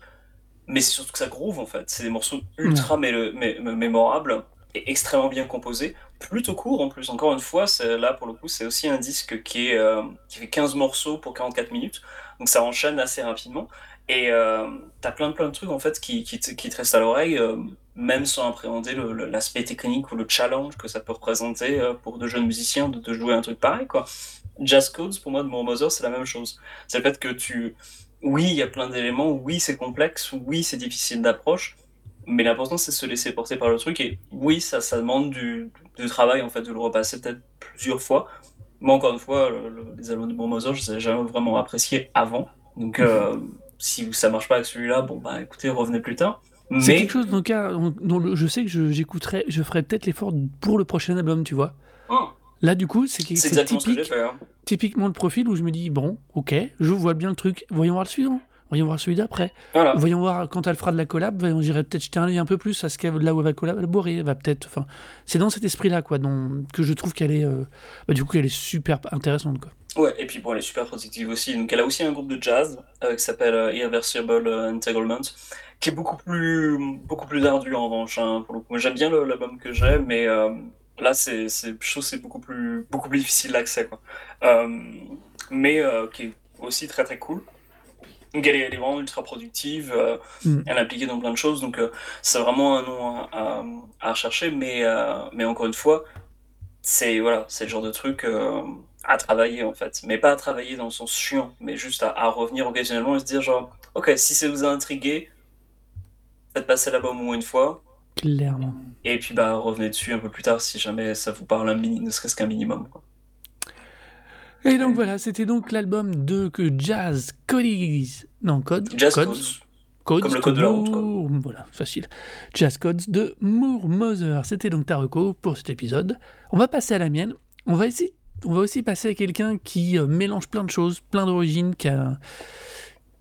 mais c'est surtout que ça groove en fait. C'est des morceaux ultra mé- mé- mémorables et extrêmement bien composés, plutôt court en plus. Encore une fois, là pour le coup, c'est aussi un disque qui, est, euh, qui fait 15 morceaux pour 44 minutes, donc ça enchaîne assez rapidement. Et euh, t'as plein plein de trucs en fait qui, qui, te, qui te restent à l'oreille, euh, même sans appréhender l'aspect technique ou le challenge que ça peut représenter euh, pour de jeunes musiciens de, jouer un truc pareil quoi. Jazz Codes pour moi de Moore Mother c'est la même chose. C'est le fait que tu, oui il y a plein d'éléments, oui c'est complexe, oui c'est difficile d'approche, mais l'important c'est de se laisser porter par le truc et oui ça ça demande du, du travail en fait de le repasser peut-être plusieurs fois. Moi encore une fois le- le- les albums de Mother je les ai jamais vraiment appréciés avant, donc euh, si ça marche pas avec celui-là bon bah écoutez revenez plus tard. C'est Mais quelque chose dans le cas on- dont le- je sais que je- j'écouterai, je ferai peut-être l'effort pour le prochain album, tu vois. Hum, Là, du coup, c'est exactement ce que typique, fait. hein. typiquement le profil où je me dis, bon, ok, je vois bien le truc, voyons voir le suivant, voyons voir celui d'après, Voilà. voyons voir quand elle fera de la collab, voyons, j'irai peut-être jeter un œil un peu plus à ce qu'elle, là où elle va collaborer, elle va peut-être, enfin, c'est dans cet esprit-là, quoi, dont, que je trouve qu'elle est, euh, bah, du coup, elle est super intéressante, quoi. Ouais, et puis bon, elle est super productive aussi. Donc, elle a aussi un groupe de jazz euh, qui s'appelle euh, Irreversible Entanglement, qui est beaucoup plus, beaucoup plus ardu en revanche. hein, pour le coup. J'aime bien l'album que j'ai, mais là, c'est, c'est, je trouve que c'est beaucoup plus, beaucoup plus difficile d'accès. Quoi. Mais qui est aussi très très cool. Donc, elle est, elle est vraiment ultra productive. euh, Mm. Elle est impliquée dans plein de choses. Donc, euh, c'est vraiment un nom à, à, à rechercher. Mais, euh, mais encore une fois, c'est voilà, le genre de truc à travailler en fait, mais pas à travailler dans le sens chiant, mais juste à, à revenir occasionnellement et se dire genre, ok, si ça vous a intrigué, faites passer l'album au moins une fois, Clairement. et puis bah revenez dessus un peu plus tard si jamais ça vous parle un mini, ne serait-ce qu'un minimum. Quoi. Et donc voilà, c'était donc l'album de que Jazz Codes, non Code, Jazz Codes, Codes, Codes Comme le code de la route, quoi. Moore- Voilà, facile. Jazz Codes de Moore Mother. C'était donc Taroko pour cet épisode. On va passer à la mienne. On va essayer on va aussi passer à quelqu'un qui euh, mélange plein de choses, plein d'origines, qui a,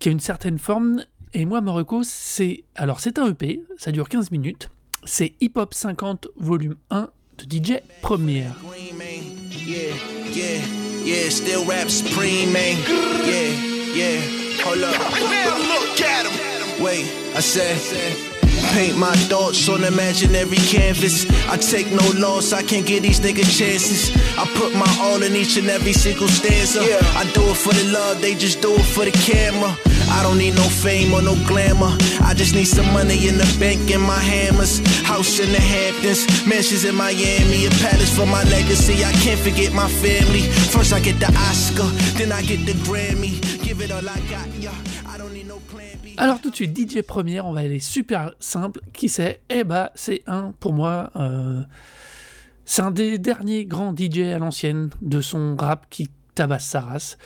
qui a une certaine forme. Et moi, Morocco, c'est. Alors, c'est un EP, ça dure 15 minutes. C'est Hip Hop 50, volume 1 de DJ Première. Yeah, yeah, yeah, still rap supreme, man. Yeah, yeah, hold up. look at him. Wait, I said. Paint my thoughts on imaginary canvas. I take no loss, I can't give these niggas chances. I put my all in each and every single stanza. Yeah. I do it for the love, they just do it for the camera. I don't need no fame or no glamour. I just need some money in the bank and my hammers. House in the Hamptons, mansions in Miami, a palace for my legacy. I can't forget my family. First I get the Oscar, then I get the Grammy. Give it all I got, yeah. I don't need no plan B. Alors tout de suite, DJ Première, on va aller super simple. Qui c'est? Eh bah, c'est un, pour moi, euh, c'est un des derniers grands DJ à l'ancienne de son rap qui tabasse sa race.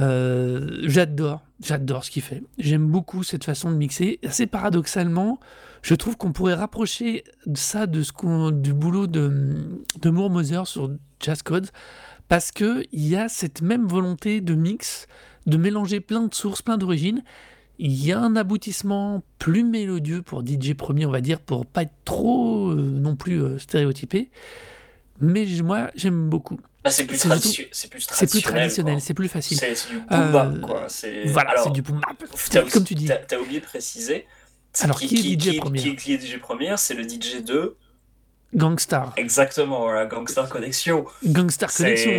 Euh, j'adore, j'adore ce qu'il fait. J'aime beaucoup cette façon de mixer. Assez paradoxalement, je trouve qu'on pourrait rapprocher ça de ce qu'on, du boulot de, de Moore Moser sur Jazz Codes, parce que il y a cette même volonté de mix, de mélanger plein de sources, plein d'origines. Il y a un aboutissement plus mélodieux pour DJ Premier, on va dire, pour pas être trop euh, non plus euh, stéréotypé. Mais moi, j'aime beaucoup. Bah, c'est plus, C'est traditio- c'est plus traditionnel. traditionnel, c'est plus facile. C'est du boom bap, Euh, quoi. C'est- Voilà, Alors, c'est du boom bap. t'as Comme tu dis. T'as oublié de préciser. Alors, qui est DJ qui, Première qui, qui est DJ Première C'est le DJ de. Gangstar. Exactement, voilà, Gangstar Connection. Gangstar Connection.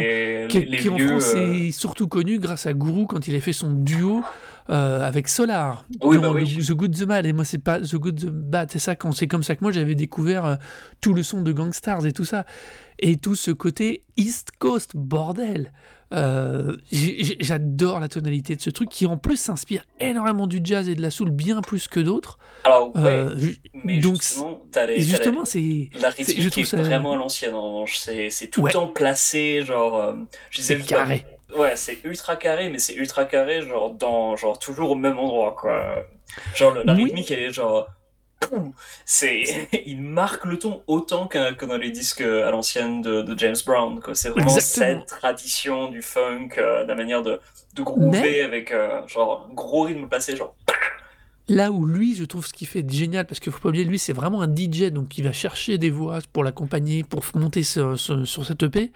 Qui, les qui en France euh, est surtout connu grâce à Guru quand il a fait son duo euh, avec Solar Oui, bah oui. The Good The Bad. Et moi, c'est pas The Good The Bad, c'est ça. Quand c'est comme ça que moi j'avais découvert euh, tout le son de Gangstars et tout ça. Et tout ce côté East Coast, bordel. Euh, J'adore la tonalité de ce truc qui en plus s'inspire énormément du jazz et de la soul bien plus que d'autres. Alors, ouais, Euh, mais donc, justement, c'est La c'est- je rythmique trouve est ça- vraiment à l'ancienne en revanche, c'est tout Ouais. le temps placé, genre. euh, je disais carré. Ouais, c'est ultra carré, mais c'est ultra carré, genre, dans, genre, toujours au même endroit, quoi. Genre, le- la Oui. rythmique, elle est genre. C'est, il marque le ton autant que, que dans les disques à l'ancienne de, de James Brown, quoi. C'est vraiment Exactement. cette tradition du funk, euh, la manière de, de groover avec, euh, genre, un gros rythme placé, genre. Là où lui, je trouve ce qu'il fait génial, parce qu'il faut pas oublier, lui, c'est vraiment un DJ, donc il va chercher des voix pour l'accompagner, pour monter ce- ce- sur cette EP,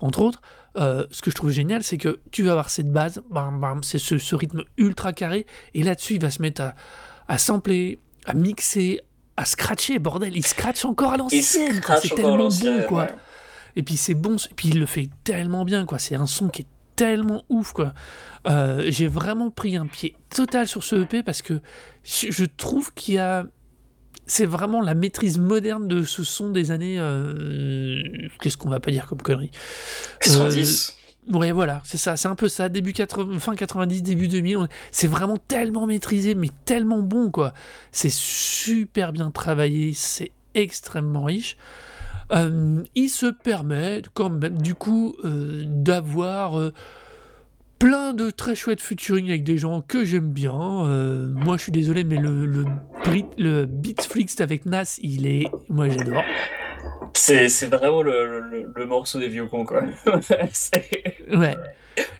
entre autres. Euh, ce que je trouve génial, c'est que tu vas avoir cette base, bam, bam, c'est ce, ce rythme ultra carré, et là-dessus, il va se mettre à, à sampler, à mixer, à scratcher, bordel, il scratch encore à l'ancienne, c'est tellement bon, quoi. ouais. Et puis c'est bon, et puis il le fait tellement bien, quoi. C'est un son qui est tellement ouf, quoi. Euh, J'ai vraiment pris un pied total sur ce EP parce que je, je trouve qu'il y a. C'est vraiment la maîtrise moderne de ce son des années. euh, Qu'est-ce qu'on va pas dire comme connerie 90. Ouais, voilà, c'est ça, c'est un peu ça. Début 80, fin 90, début 2000, on- c'est vraiment tellement maîtrisé, mais tellement bon, quoi. C'est super bien travaillé, c'est extrêmement riche. Euh, il se permet quand même, du coup, euh, d'avoir euh, plein de très chouettes featuring avec des gens que j'aime bien. Euh, moi, je suis désolé, mais le, le, Brit- le Beatflix avec Nas, il est. Moi, j'adore. C'est c'est vraiment le, le, le morceau des vieux cons, quoi. Ouais.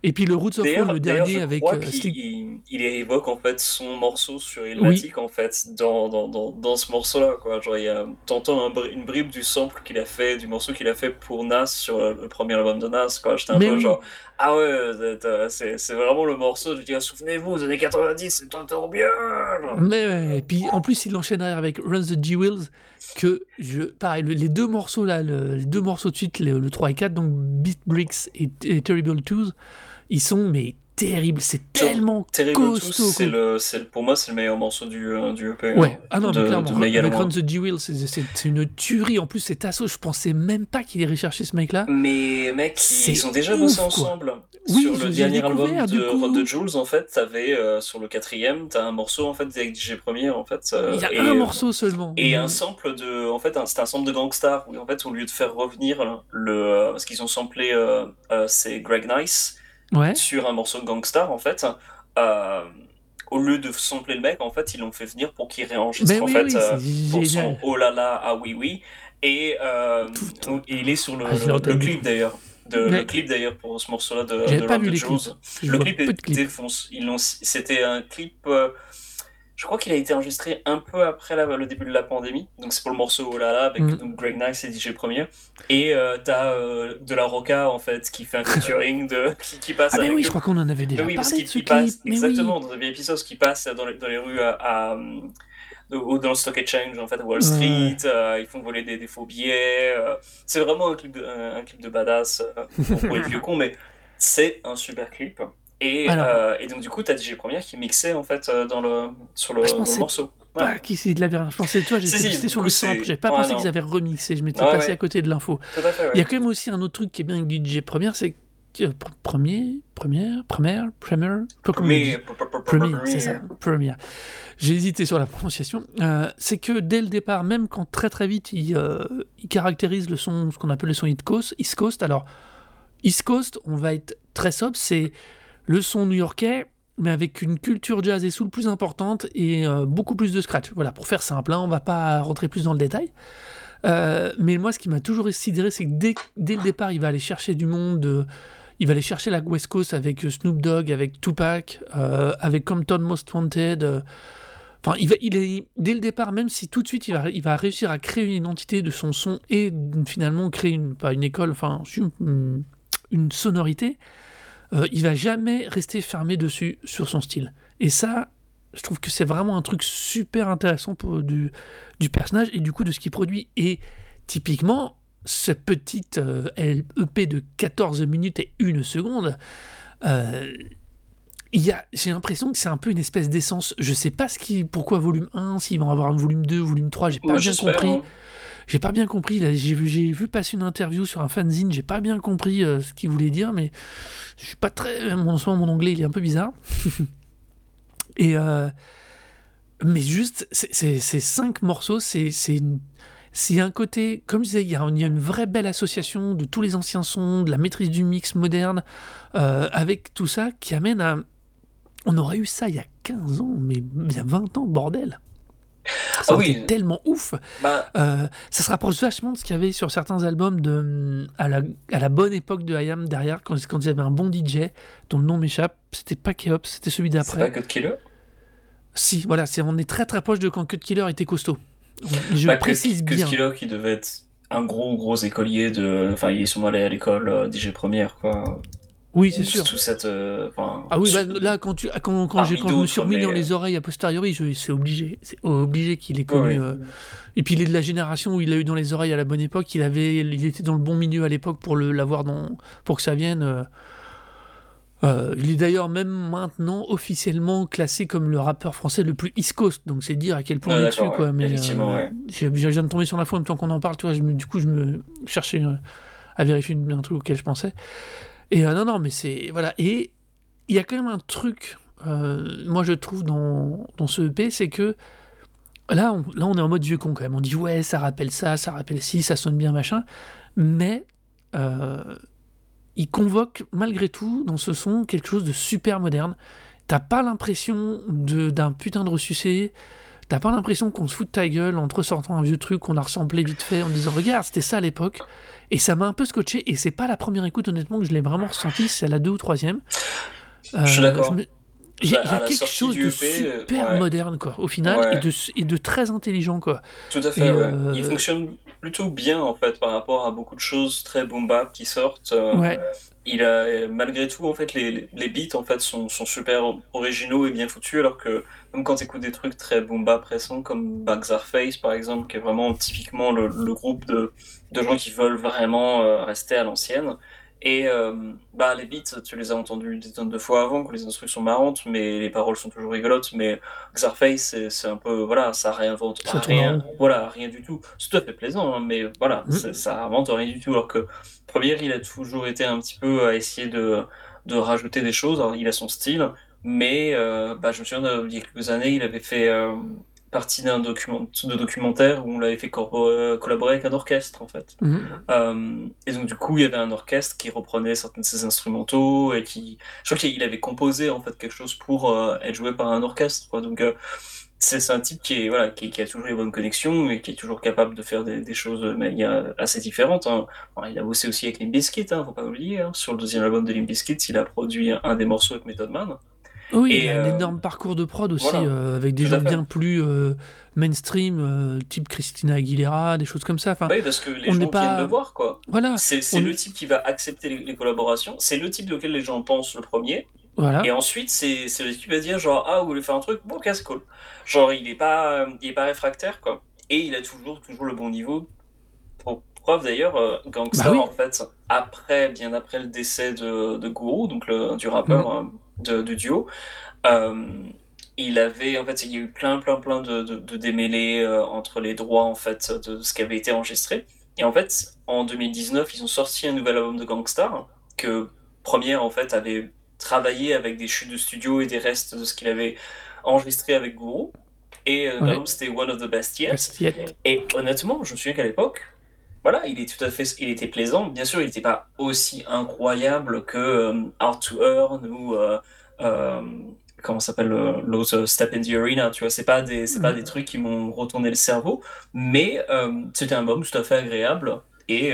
Et puis le Roots of Fall, le dernier avec euh, il, il évoque en fait son morceau sur Ilmatic en fait dans, dans, dans, dans ce morceau-là quoi. Genre il y a t'entends un une bribe du sample qu'il a fait du morceau qu'il a fait pour Nas sur le, le premier album de Nas quoi. J'étais un Mais peu oui. genre ah ouais c'est- c'est c'est vraiment le morceau. Je dis ah, souvenez-vous aux années 90 c'était encore bien. Mais ouais, et puis en plus il enchaîne derrière avec Run the G-Wheels que je pareil le- les deux morceaux là le- les deux morceaux de suite le, le 3 et 4 donc Beat Bricks et, et Terrible Twos ils sont mais terribles c'est tellement Terrible costaud c'est le, c'est le- pour moi c'est le meilleur morceau du, euh, du EP. Ouais, hein, ah non, de, mais clairement, Run-. Run the G-Wheels, c'est- c'est c'est une tuerie. En plus, c'est Tasso, je pensais même pas qu'il irait chercher ce mec-là. Mais mec, C'est ils ont déjà ouf, bossé quoi. ensemble. Oui, sur je le dernier album de, coup. de Jules, en fait, t'avais euh, sur le quatrième, t'as un morceau en fait avec DJ Premier, en fait. euh, Il y a et, un morceau seulement. Et un sample de, en fait, c'était un sample de Gangstar où en fait, au lieu de faire revenir le, euh, parce qu'ils ont samplé, euh, c'est Greg Nice Ouais. sur un morceau de Gangstar, en fait. euh, au lieu de sampler le mec, en fait, ils l'ont fait venir pour qu'il réenregistre Mais en oui, fait oui, euh, pour son Oh là là, ah oui oui. Et euh, donc, il est sur le, Ah, le clip d'ailleurs. De, Le clip d'ailleurs pour ce morceau-là de, de pas vu les clips. Le clip clips. défonce. C'était un clip. Je crois qu'il a été enregistré un peu après la- le début de la pandémie. Donc c'est pour le morceau Oh là là avec Mm. donc, Greg Nice et DJ Premier. Et euh, t'as euh, de la Roca en fait qui fait un featuring de qui, qui passe Ah mais avec oui, eux. je crois qu'on en avait déjà Mais oui, parce parlé qu'il de ce passe oui. exactement dans un vieil épisode qui passe dans les, dans les rues à, à, au- dans le Stock Exchange en fait à Wall Street. euh, ils font voler des, des faux billets. euh, c'est vraiment un clip de, un, un clip de badass euh, pour les vieux cons, mais c'est un super clip. Et, euh, et donc du coup, t'as DJ Première qui mixait en fait euh, dans le sur le, Ah, dans le morceau? Ouais, qui c'est de la. Je pensais, toi, j'étais si, sur le sample. J'avais pas ouais, pensé non. qu'ils avaient remixé. Je m'étais Ouais, passé à côté de l'info. Il y a quand même aussi un autre truc qui est bien avec DJ Première, c'est que euh, pr- premier, première, première, première. Premier, Premier, c'est ça, première. J'ai hésité sur la prononciation. Euh, c'est que dès le départ, même quand très très vite il, euh, il caractérise le son, ce qu'on appelle le son East Coast, East Coast. Alors, East Coast, on va être très sobre, c'est le son new-yorkais, mais avec une culture jazz et soul plus importante et euh, beaucoup plus de scratch. Voilà, pour faire simple, hein, on va pas rentrer plus dans le détail. Euh, mais moi, ce qui m'a toujours sidéré, c'est que dès, le départ, il va aller chercher du monde. euh, il va aller chercher la West Coast avec Snoop Dogg, avec Tupac, avec Compton Most Wanted. Enfin, il est, dès le départ, même si tout de suite, il va, réussir à créer une identité de son son et finalement créer une, pas une école, enfin, une, une sonorité, euh, il va jamais rester fermé dessus sur son style. Et ça, je trouve que c'est vraiment un truc super intéressant pour, du, du personnage et du coup de ce qu'il produit. Et typiquement, cette petite euh, EP de 14 minutes et une seconde, euh, j'ai l'impression que c'est un peu une espèce d'essence. Je sais pas ce qui, pourquoi volume 1, s'ils vont avoir un volume 2, volume 3, j'ai pas bien compris. hein. J'ai pas bien compris. J'ai vu, passer une interview sur un fanzine. J'ai pas bien compris euh, ce qu'il voulait dire, mais je suis pas très. Moment, mon anglais il est un peu bizarre. Et euh, mais juste, ces cinq morceaux, c'est une- c'est un côté, comme je disais, il y, a, il y a une vraie belle association de tous les anciens sons, de la maîtrise du mix moderne, euh, avec tout ça qui amène à. On aurait eu ça il y a 15 ans, mais il y a 20 ans, bordel. Ça Ah oui. tellement ouf. Bah, Euh, ça se rapproche vachement de ce qu'il y avait sur certains albums de, à, la, à la bonne époque de IAM derrière, quand, quand ils avaient un bon DJ, dont le nom m'échappe. C'était pas Keops, c'était celui c'est d'après. pas Cut Killer? Si, voilà, c'est, on est très très proche de quand Cut Killer était costaud. Je Bah, Cut- précise Cut bien. Killer qui devait être un gros gros écolier de. Enfin, il est sûrement allé à l'école euh, DJ Première, quoi. Oui, c'est sûr. Tout cette. euh, enfin, Ah oui, bah, là, quand, tu, ah, quand, quand, j'ai, quand je me suis remis dans mais- les oreilles a posteriori, je- c'est obligé. C'est obligé qu'il ait connu. Ouais, ouais. euh, Et puis il est de la génération où il l'a eu dans les oreilles à la bonne époque. Il, avait, il était dans le bon milieu à l'époque pour le, l'avoir dans, pour que ça vienne. euh. Euh, il est d'ailleurs même maintenant officiellement classé comme le rappeur français le plus East Coast. Donc c'est dire à quel point Ah, on est dessus. d'accord, Quoi. ouais. Mais, euh, ouais. je, je viens de tomber sur l'info en même temps qu'on en parle. Tu vois, je me- du coup, je me cherchais euh, à vérifier un truc auquel je pensais. Et euh, non, non, mais c'est. Voilà. Et il y a quand même un truc, euh, moi je trouve, dans, dans ce EP, c'est que là on, là, on est en mode vieux con quand même. On dit, ouais, ça rappelle ça, ça rappelle ci, ça sonne bien, machin. Mais euh, il convoque malgré tout dans ce son quelque chose de super moderne. T'as pas l'impression d'un putain de ressucé. T'as pas l'impression qu'on se fout de ta gueule en te ressortant un vieux truc qu'on a ressemblé vite fait en disant regarde c'était ça à l'époque et ça m'a un peu scotché et c'est pas la première écoute honnêtement que je l'ai vraiment ressenti c'est la deux ou troisième Je suis d'accord. me- il y a, y quelque chose de EP, super ouais. moderne quoi au final Ouais. et, de, et de très intelligent quoi Tout à fait, Et, ouais. euh, Il fonctionne plutôt bien en fait par rapport à beaucoup de choses très boom bap qui sortent. euh, ouais Il a malgré tout en fait les, les beats en fait sont, sont super originaux et bien foutus alors que même quand tu écoutes des trucs très boom bap récents comme Baxar Face par exemple qui est vraiment typiquement le, le groupe de, de gens qui veulent vraiment euh, rester à l'ancienne et euh, bah les beats tu les as entendus des tonnes de fois avant que les instructions sont marrantes mais les paroles sont toujours rigolotes mais Xarface c'est un peu voilà ça réinvente Ça rien voilà rien du tout c'est tout à fait plaisant hein, mais voilà Mhm. ça, invente rien du tout alors que Première, il a toujours été un petit peu à essayer de, de rajouter des choses. Alors, il a son style, mais euh, bah, je me souviens, de- il y a quelques années, il avait fait euh, partie d'un document, de documentaire où on l'avait fait euh, collaborer avec un orchestre, en fait. Mhm. Euh, et donc, du coup, il y avait un orchestre qui reprenait certains de ses instrumentaux et qui. Je crois qu'il avait composé, en fait, quelque chose pour euh, être joué par un orchestre, quoi. Donc, euh, c'est un type qui, est, voilà, qui, qui a toujours les bonnes connexions et qui est toujours capable de faire des, des choses de manière assez différente. hein. Il a bossé aussi avec Limp Bizkit, hein, faut pas oublier. hein. Sur le deuxième album de Limp Bizkit, il a produit un des morceaux avec Method Man. Oui, Et, il a un euh, énorme parcours de prod aussi, voilà, euh, avec des gens bien plus euh, mainstream, type Christina Aguilera, des choses comme ça. Enfin, Oui, parce que les on gens n'est viennent pas- le voir, quoi. voilà, C'est on- le type qui va accepter les, les collaborations, c'est le type auquel les gens pensent le premier, voilà. et ensuite c'est le type qui va dire genre ah vous voulez faire un truc, bon c'est cool. Genre il est pas il est pas réfractaire quoi, et il a toujours toujours le bon niveau. Pour preuve d'ailleurs, euh, Gangstar Bah oui. en fait après bien après le décès de, de Guru donc le, du rappeur Mm. euh, de, de duo. euh, il avait en fait il y a eu plein plein plein de, de, de démêlés euh, entre les droits en fait de ce qui avait été enregistré et en fait en 2019 ils ont sorti un nouvel album de Gangstar que Première en fait avait travaillé avec des chutes de studio et des restes de ce qu'il avait enregistré avec Guru et euh, Ouais. l'album c'était One of the Best Yet et honnêtement, je me souviens qu'à l'époque, voilà, il est tout à fait, il était plaisant. Bien sûr, il n'était pas aussi incroyable que euh, Hard to Earn ou euh, euh, comment s'appelle euh, l'autre euh, Step in the Arena. Tu vois, c'est pas des, c'est pas Mhm. des trucs qui m'ont retourné le cerveau, mais c'était un album tout à fait agréable. Et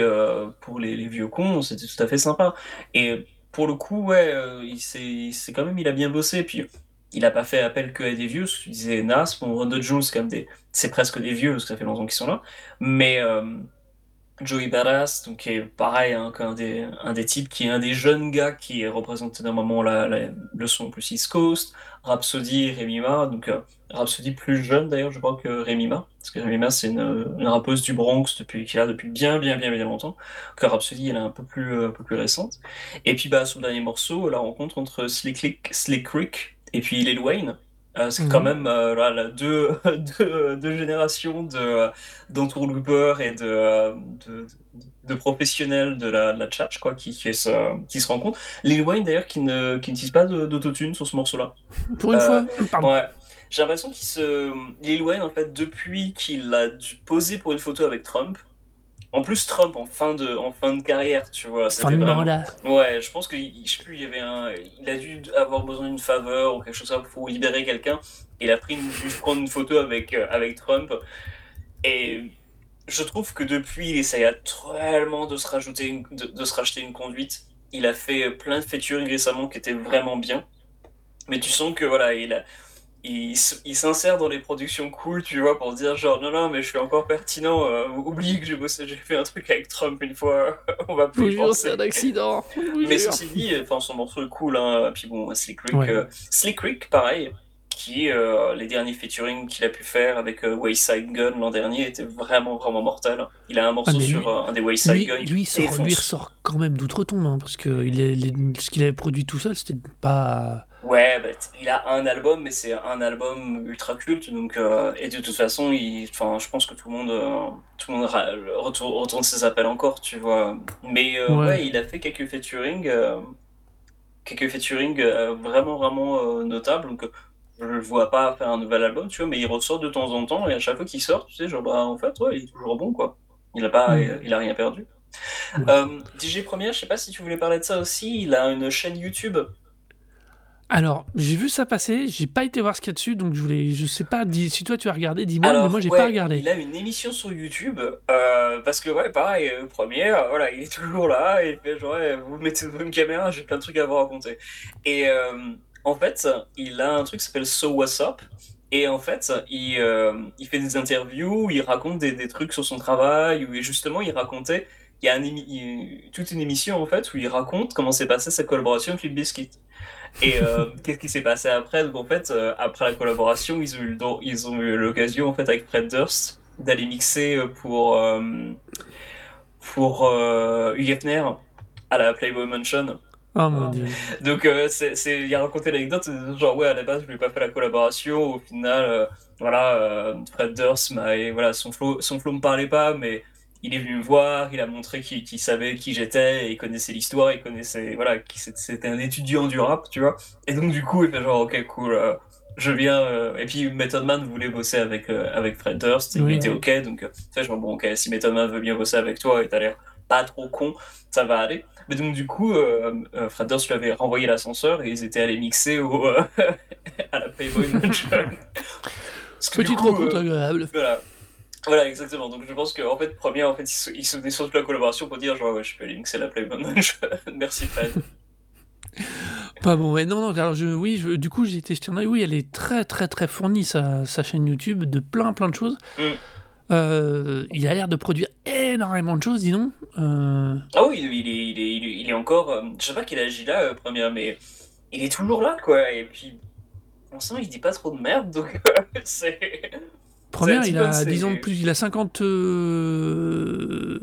pour les, les vieux cons, c'était tout à fait sympa. Et pour le coup, ouais, il s'est quand même, il a bien bossé. Puis il a pas fait appel que à des vieux. Tu disais Nas, bon, Run the Jewels, quand même des, c'est presque des vieux parce que ça fait longtemps qu'ils sont là. Mais Joey Badass, donc qui est pareil, hein, qu'un des, un des types qui est un des jeunes gars qui représente moment la, la- le son plus East Coast, Rhapsody, Rémi Ma, donc euh, Rhapsody plus jeune d'ailleurs, je crois que Rémi Ma, parce que Rémi Ma c'est une, une rappeuse du Bronx depuis qui est là depuis bien bien bien bien longtemps, que Rhapsody elle est un peu plus euh, un peu plus récente. Et puis bah son dernier morceau, la rencontre entre Slick Slick Rick et puis Lil Wayne. Euh, c'est Mhm. quand même euh, voilà, deux, deux, deux générations de, d'entourloupeurs et de, euh, de, de professionnels de la, de la tchatch, quoi, qui, qui, se, qui se rencontrent. Lil Wayne, d'ailleurs, qui ne qui n'utilise pas d'autotune sur ce morceau-là. Pour une Euh, fois, pardon. Ouais. J'ai l'impression qu'il se. Lil Wayne, en fait, depuis qu'il a poser pour une photo avec Trump, en plus, Trump en fin de, en fin de carrière, tu vois. fin de vraiment- mandat. Ouais, je pense que je sais plus, il y avait un, il a dû avoir besoin d'une faveur ou quelque chose comme ça pour libérer quelqu'un. Il a pris une, dû prendre une photo avec euh, avec Trump. Et je trouve que depuis, il essaye tellement de se rajouter, une- de, de se racheter une conduite. Il a fait plein de featuring récemment qui étaient vraiment bien. Mais tu sens que voilà, il a, il, s- il s'insère dans les productions cool, tu vois, pour dire genre non non mais je suis encore pertinent. euh, oublie que j'ai bossé, j'ai fait un truc avec Trump une fois. on va plus penser. c'est un accident. Mais ceci dit, enfin, son morceau est cool, hein. Puis bon, Slick Rick, Ouais. euh, Slick Rick, pareil, qui, euh, les derniers featuring qu'il a pu faire avec euh, Wayside Gun l'an dernier étaient vraiment, vraiment mortels. Il a un morceau Ah, lui- sur euh, un des Wayside Lui, Gun. lui, sort, lui, ressort quand même d'outre-tombe, hein, parce que il est- les- ce qu'il avait produit tout seul, c'était pas. Ouais, bah, il a un album, mais c'est un album ultra culte, donc euh, et de toute façon, il, enfin, je pense que tout le monde, euh, tout le monde retourne, retourne ses appels encore, tu vois. Mais euh, Ouais. ouais. il a fait quelques featuring, quelques featuring vraiment vraiment notables. Donc, je le vois pas faire un nouvel album, tu vois, mais il ressort de temps en temps et à chaque fois qu'il sort, tu sais, genre bah en fait, ouais, il est toujours bon, quoi. Il a pas, Mm. il, a rien perdu. Euh, DJ Première, je sais pas si tu voulais parler de ça aussi. Il a une chaîne YouTube. Alors, j'ai vu ça passer, j'ai pas été voir ce qu'il y a dessus, donc je voulais, je sais pas, dis, si toi tu as regardé, dis-moi, mais moi j'ai ouais, pas regardé. Il a une émission sur YouTube, euh, parce que, ouais, pareil, euh, première, voilà, il est toujours là, et il fait genre, ouais, vous mettez une caméra, j'ai plein de trucs à vous raconter. Et euh, en fait, il a un truc qui s'appelle So What's Up, et en fait, il, euh, il fait des interviews, il raconte des, des trucs sur son travail, où justement, il racontait, il y a un émi- il- toute une émission, en fait, où il raconte comment s'est passée sa collaboration avec Limp Bizkit. Et euh, qu'est-ce qui s'est passé après? Donc en fait, euh, après la collaboration, ils ont eu ils ont eu l'occasion en fait avec Fred Durst d'aller mixer pour pour Hugh Hefner à la Playboy Mansion. Oh mon dieu. Donc euh, c'est c'est il a raconté l'anecdote euh, genre ouais à la base je lui ai pas fait la collaboration au final euh, voilà euh, Fred Durst m'a et voilà son flow son flow me parlait pas mais il est venu me voir, il a montré qu'il qu'il savait qui j'étais, et il connaissait l'histoire, il connaissait, voilà, qu'il- c'était un étudiant du rap, tu vois. Et donc, du coup, il fait genre, ok, cool, je viens. Et puis, Method Man voulait bosser avec, avec Fred Durst, et Oui. il était ok, donc, tu sais, genre, bon, ok, si Method Man veut bien bosser avec toi, et t'as l'air pas trop con, ça va aller. Mais donc, du coup, euh, euh, Fred Durst lui avait renvoyé l'ascenseur, et ils étaient allés mixer au, euh, à la Playboy Mansion. Petite rencontre euh, agréable. Voilà. Voilà, exactement. Donc je pense qu'en fait, premier, en fait, il se, surtout de la collaboration pour dire genre, ouais, je peux aller mixer la play maintenant. Je- Merci Fred. Pas bon, ouais, non, non, alors je, oui, je- du coup, j'ai été jeter un. Oui, elle est très, très, très fournie, sa, sa chaîne YouTube, de plein, plein de choses. Mm. Euh, il a l'air de produire énormément de choses, dis donc. Euh, Ah oui, il est, il est, il est, il est encore. euh, je sais pas quel âge il a, première, mais il est toujours là, quoi. Et puis, pour l'instant, il dit pas trop de merde, donc c'est. première, il a c'est- 10 ans de plus, il a 50. euh,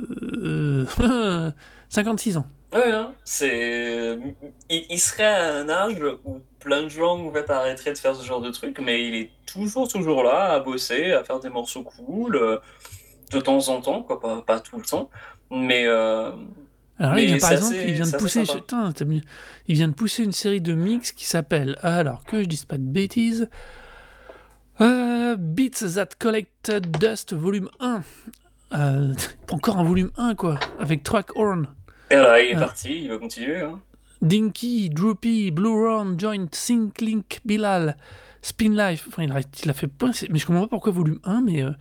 euh, 56 ans. Ouais, hein, c'est. Il, il serait à un âge où plein de gens en fait, arrêteraient de faire ce genre de truc, mais il est toujours, toujours là à bosser, à faire des morceaux cool, euh, de temps en temps, quoi, pas, pas tout le temps. Mais. euh, Alors là, il vient, par exemple, assez- il vient de pousser, putain, il vient de pousser une série de mix qui s'appelle, alors que je dise pas de bêtises, euh, Beats That Collected Dust Volume 1. Euh, encore un volume 1, quoi, avec Track Horn. Et là, il est Ah. parti, il va continuer. Hein. Dinky, Droopy, Blue Round, Joint, Sync Link, Bilal, Spin Life. Enfin, il a, il a fait plein, mais je comprends pas pourquoi volume 1, mais. euh,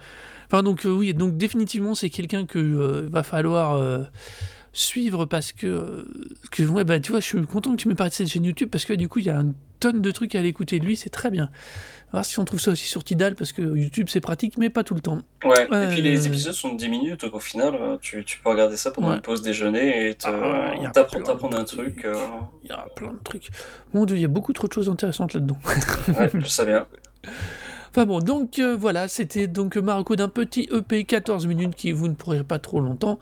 Enfin, donc, euh, oui, donc définitivement, c'est quelqu'un que euh, va falloir suivre parce que. euh, que ouais, bah, tu vois, je suis content que tu m'aies parlé de cette chaîne YouTube parce que du coup, il y a une tonne de trucs à aller écouter de lui, c'est très bien. On va voir si on trouve ça aussi sur Tidal parce que YouTube, c'est pratique, mais pas tout le temps. Ouais, et puis les euh, épisodes sont de 10 minutes, donc au final, euh, tu, tu peux regarder ça pendant Ouais. une pause déjeuner et Ah, t'apprendre de t'apprendre un truc. euh, Il y a plein de trucs. Mon Dieu, il y a beaucoup trop de choses intéressantes là-dedans. ouais, je sais bien. Enfin bon, donc euh, voilà, c'était donc Marocco d'un petit EP 14 minutes qui vous ne pourrez pas trop longtemps,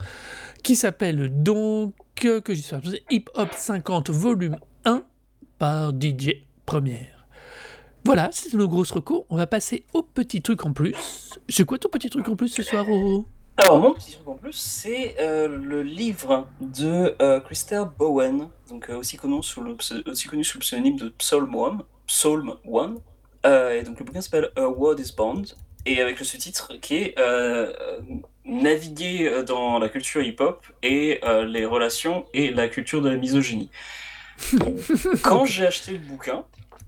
qui s'appelle donc, que je Hip Hop 50 volume 1 par DJ Première. Voilà, c'était nos grosses recos. On va passer au petit truc en plus. C'est quoi ton petit truc en plus ce soir, Roro Alors, mon petit truc en plus, c'est euh, le livre de euh, Bowen, donc euh, aussi, connu sous le, aussi connu sous le pseudonyme de Psalm One. Psalm. Euh, et donc, le bouquin s'appelle A Word is Bond, et avec le sous-titre qui est Naviguer euh, dans la culture hip-hop et euh, les relations et la culture de la misogynie. Quand j'ai acheté le bouquin,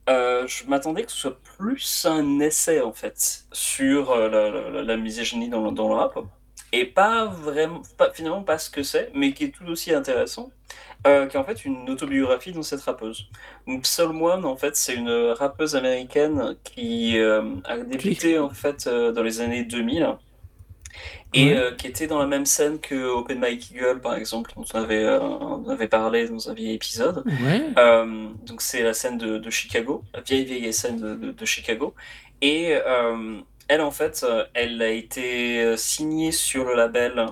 euh, je m'attendais que ce soit plus un essai en fait sur euh, la, la- la misogynie dans, le- dans le rap et pas vraiment, pas, finalement pas ce que c'est, mais qui est tout aussi intéressant, qui est en fait une autobiographie dans cette rappeuse. Donc Psalm One, en fait, c'est une rappeuse américaine qui a débuté en fait dans les années 2000 et Ouais. euh, qui était dans la même scène que Open Mike Eagle, par exemple, dont on avait, euh, on avait parlé dans un vieil épisode. Ouais. Euh, donc c'est la scène de, de Chicago, la vieille vieille scène de, de- de Chicago. Et elle en fait, elle a été signée sur le label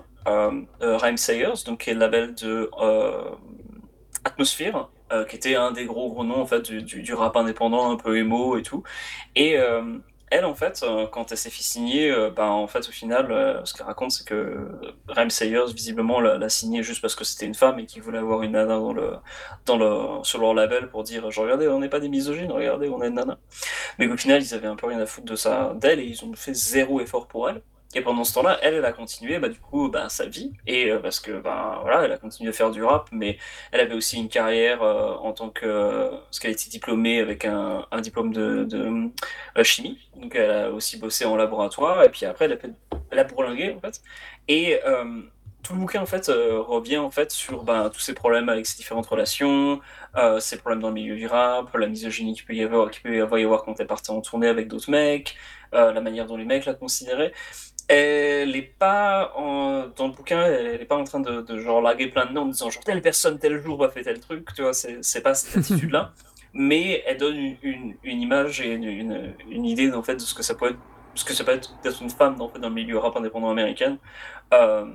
Rhyme Sayers, donc qui est le label de Atmosphere, qui était un des gros gros noms en fait du, du- du rap indépendant, un peu émo et tout. Et en fait, euh, quand elle s'est fait signer, euh, ben en fait au final, euh, ce qu'elle raconte c'est que Rhyme Sayers visiblement l'a signée juste parce que c'était une femme et qu'il voulait avoir une nana dans le dans le, sur leur label pour dire genre regardez on n'est pas des misogynes regardez on est une nana mais qu'au final ils avaient un peu rien à foutre de ça d'elle et ils ont fait zéro effort pour elle et pendant ce temps-là elle a continué bah du coup bah sa vie. Et euh, parce que bah voilà elle a continué à faire du rap mais elle avait aussi une carrière euh, en tant que parce qu'elle était diplômée avec un, diplôme de, euh, chimie. Donc elle a aussi bossé en laboratoire. Et puis après elle a, elle bourlingué en fait. Et euh, tout le bouquin en fait euh, revient en fait sur ben, tous ces problèmes avec ces différentes relations, euh, ces problèmes dans le milieu du rap, la misogynie qu'il peut y avoir, qu'il peut y avoir, quand elle partait en tournée avec d'autres mecs, euh, la manière dont les mecs la considéraient. Elle est pas en- dans le bouquin, elle est pas en train de, de genre larguer plein de noms en disant genre telle personne tel jour va faire tel truc, tu vois, c'est pas cette attitude-là, mais elle donne une, une, une image et une, une, une idée en fait de ce que ça peut être, ce que ça peut être d'être une femme en fait, dans le milieu rap indépendant américain. Euh,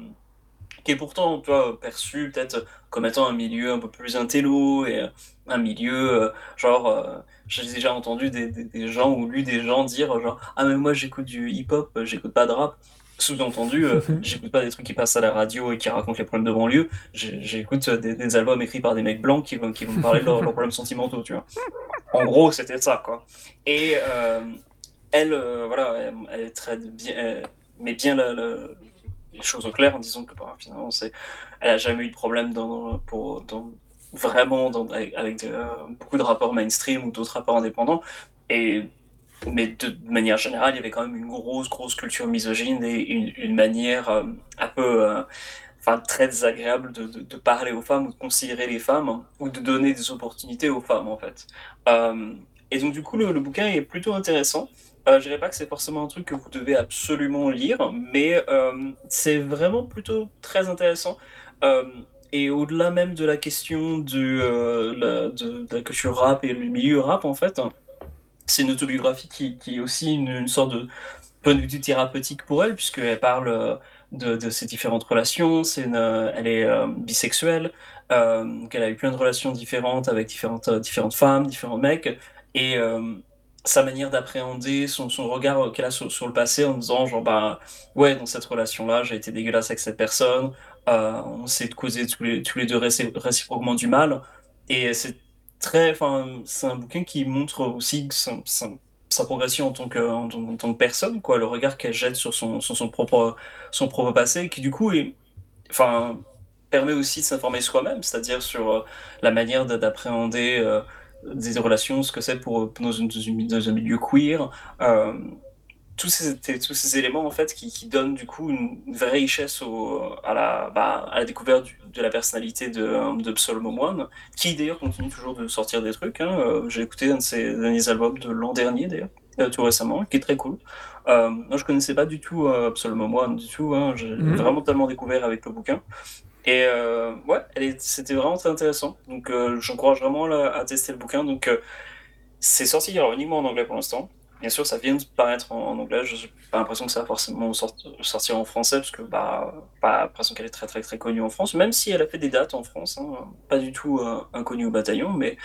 qui est pourtant tu vois, perçu peut-être comme étant un milieu un peu plus intello et euh, un milieu euh, genre euh, j'ai déjà entendu des, des, des gens ou lu des gens dire genre ah mais moi j'écoute du hip-hop euh, j'écoute pas de rap sous-entendu euh, j'écoute pas des trucs qui passent à la radio et qui racontent les problèmes de banlieue. J'écoute des, des albums écrits par des mecs blancs qui vont, qui vont parler de leurs leurs problèmes sentimentaux tu vois. En gros c'était ça quoi. Et elle voilà elle, très bien elle met bien la- les choses au clair en disant que bah, finalement c'est elle a jamais eu de problème dans, pour dans, vraiment avec, beaucoup de rappeurs mainstream ou d'autres rappeurs indépendants et mais de manière générale, il y avait quand même une grosse, grosse culture misogyne et une, manière euh, un peu, euh, enfin, très désagréable de, parler aux femmes ou de considérer les femmes ou de donner des opportunités aux femmes, en fait. Euh, et donc, du coup, le, bouquin est plutôt intéressant. Euh, je dirais pas que c'est forcément un truc que vous devez absolument lire, mais c'est vraiment plutôt très intéressant. et au-delà même de la question de, la, de, de la culture rap et le milieu rap, en fait, c'est une autobiographie qui, est aussi une, sorte de point de vue thérapeutique pour elle, puisqu'elle parle euh, de, ses différentes relations. C'est une, euh, elle est euh, bisexuelle, euh, qu'elle a eu plein de relations différentes avec différentes, différentes femmes, différents mecs, et euh, sa manière d'appréhender, son, son regard qu'elle a sur, sur, le passé en disant genre bah ouais dans cette relation là j'ai été dégueulasse avec cette personne, euh, on s'est causé tous les, tous les deux réciproquement du mal, et c'est très, enfin, c'est un bouquin qui montre aussi sa, progression en tant que, en, tant que personne, quoi, le regard qu'elle jette sur son, sur son propre, son propre passé, qui du coup est, enfin, permet aussi de s'informer soi-même, c'est-à-dire sur euh, la manière d'appréhender euh, des relations, ce que c'est pour dans, une, dans, un milieu queer, euh, tous ces, tous ces éléments en fait qui, qui donnent du coup une vraie richesse au, à, la, bah, à la découverte du, de la personnalité de, de Moine, qui d'ailleurs continue toujours de sortir des trucs. Hein. Euh, J'ai écouté un de ses derniers albums de l'an dernier d'ailleurs, euh, tout récemment, qui est très cool. Euh, moi je connaissais pas du tout euh, Moine du tout, hein. j'ai mmh. vraiment tellement découvert avec le bouquin. Et euh, ouais, c'était vraiment très intéressant. Donc euh, j'encourage vraiment à tester le bouquin. Donc euh, c'est sorti alors, uniquement en anglais pour l'instant. Bien sûr, ça vient de paraître en, anglais. Je n'ai pas l'impression que ça va forcément sortir en français, parce que bah, pas l'impression qu'elle est très très très connue en France, même si elle a fait des dates en France, hein, pas du tout inconnue au bataillon, mais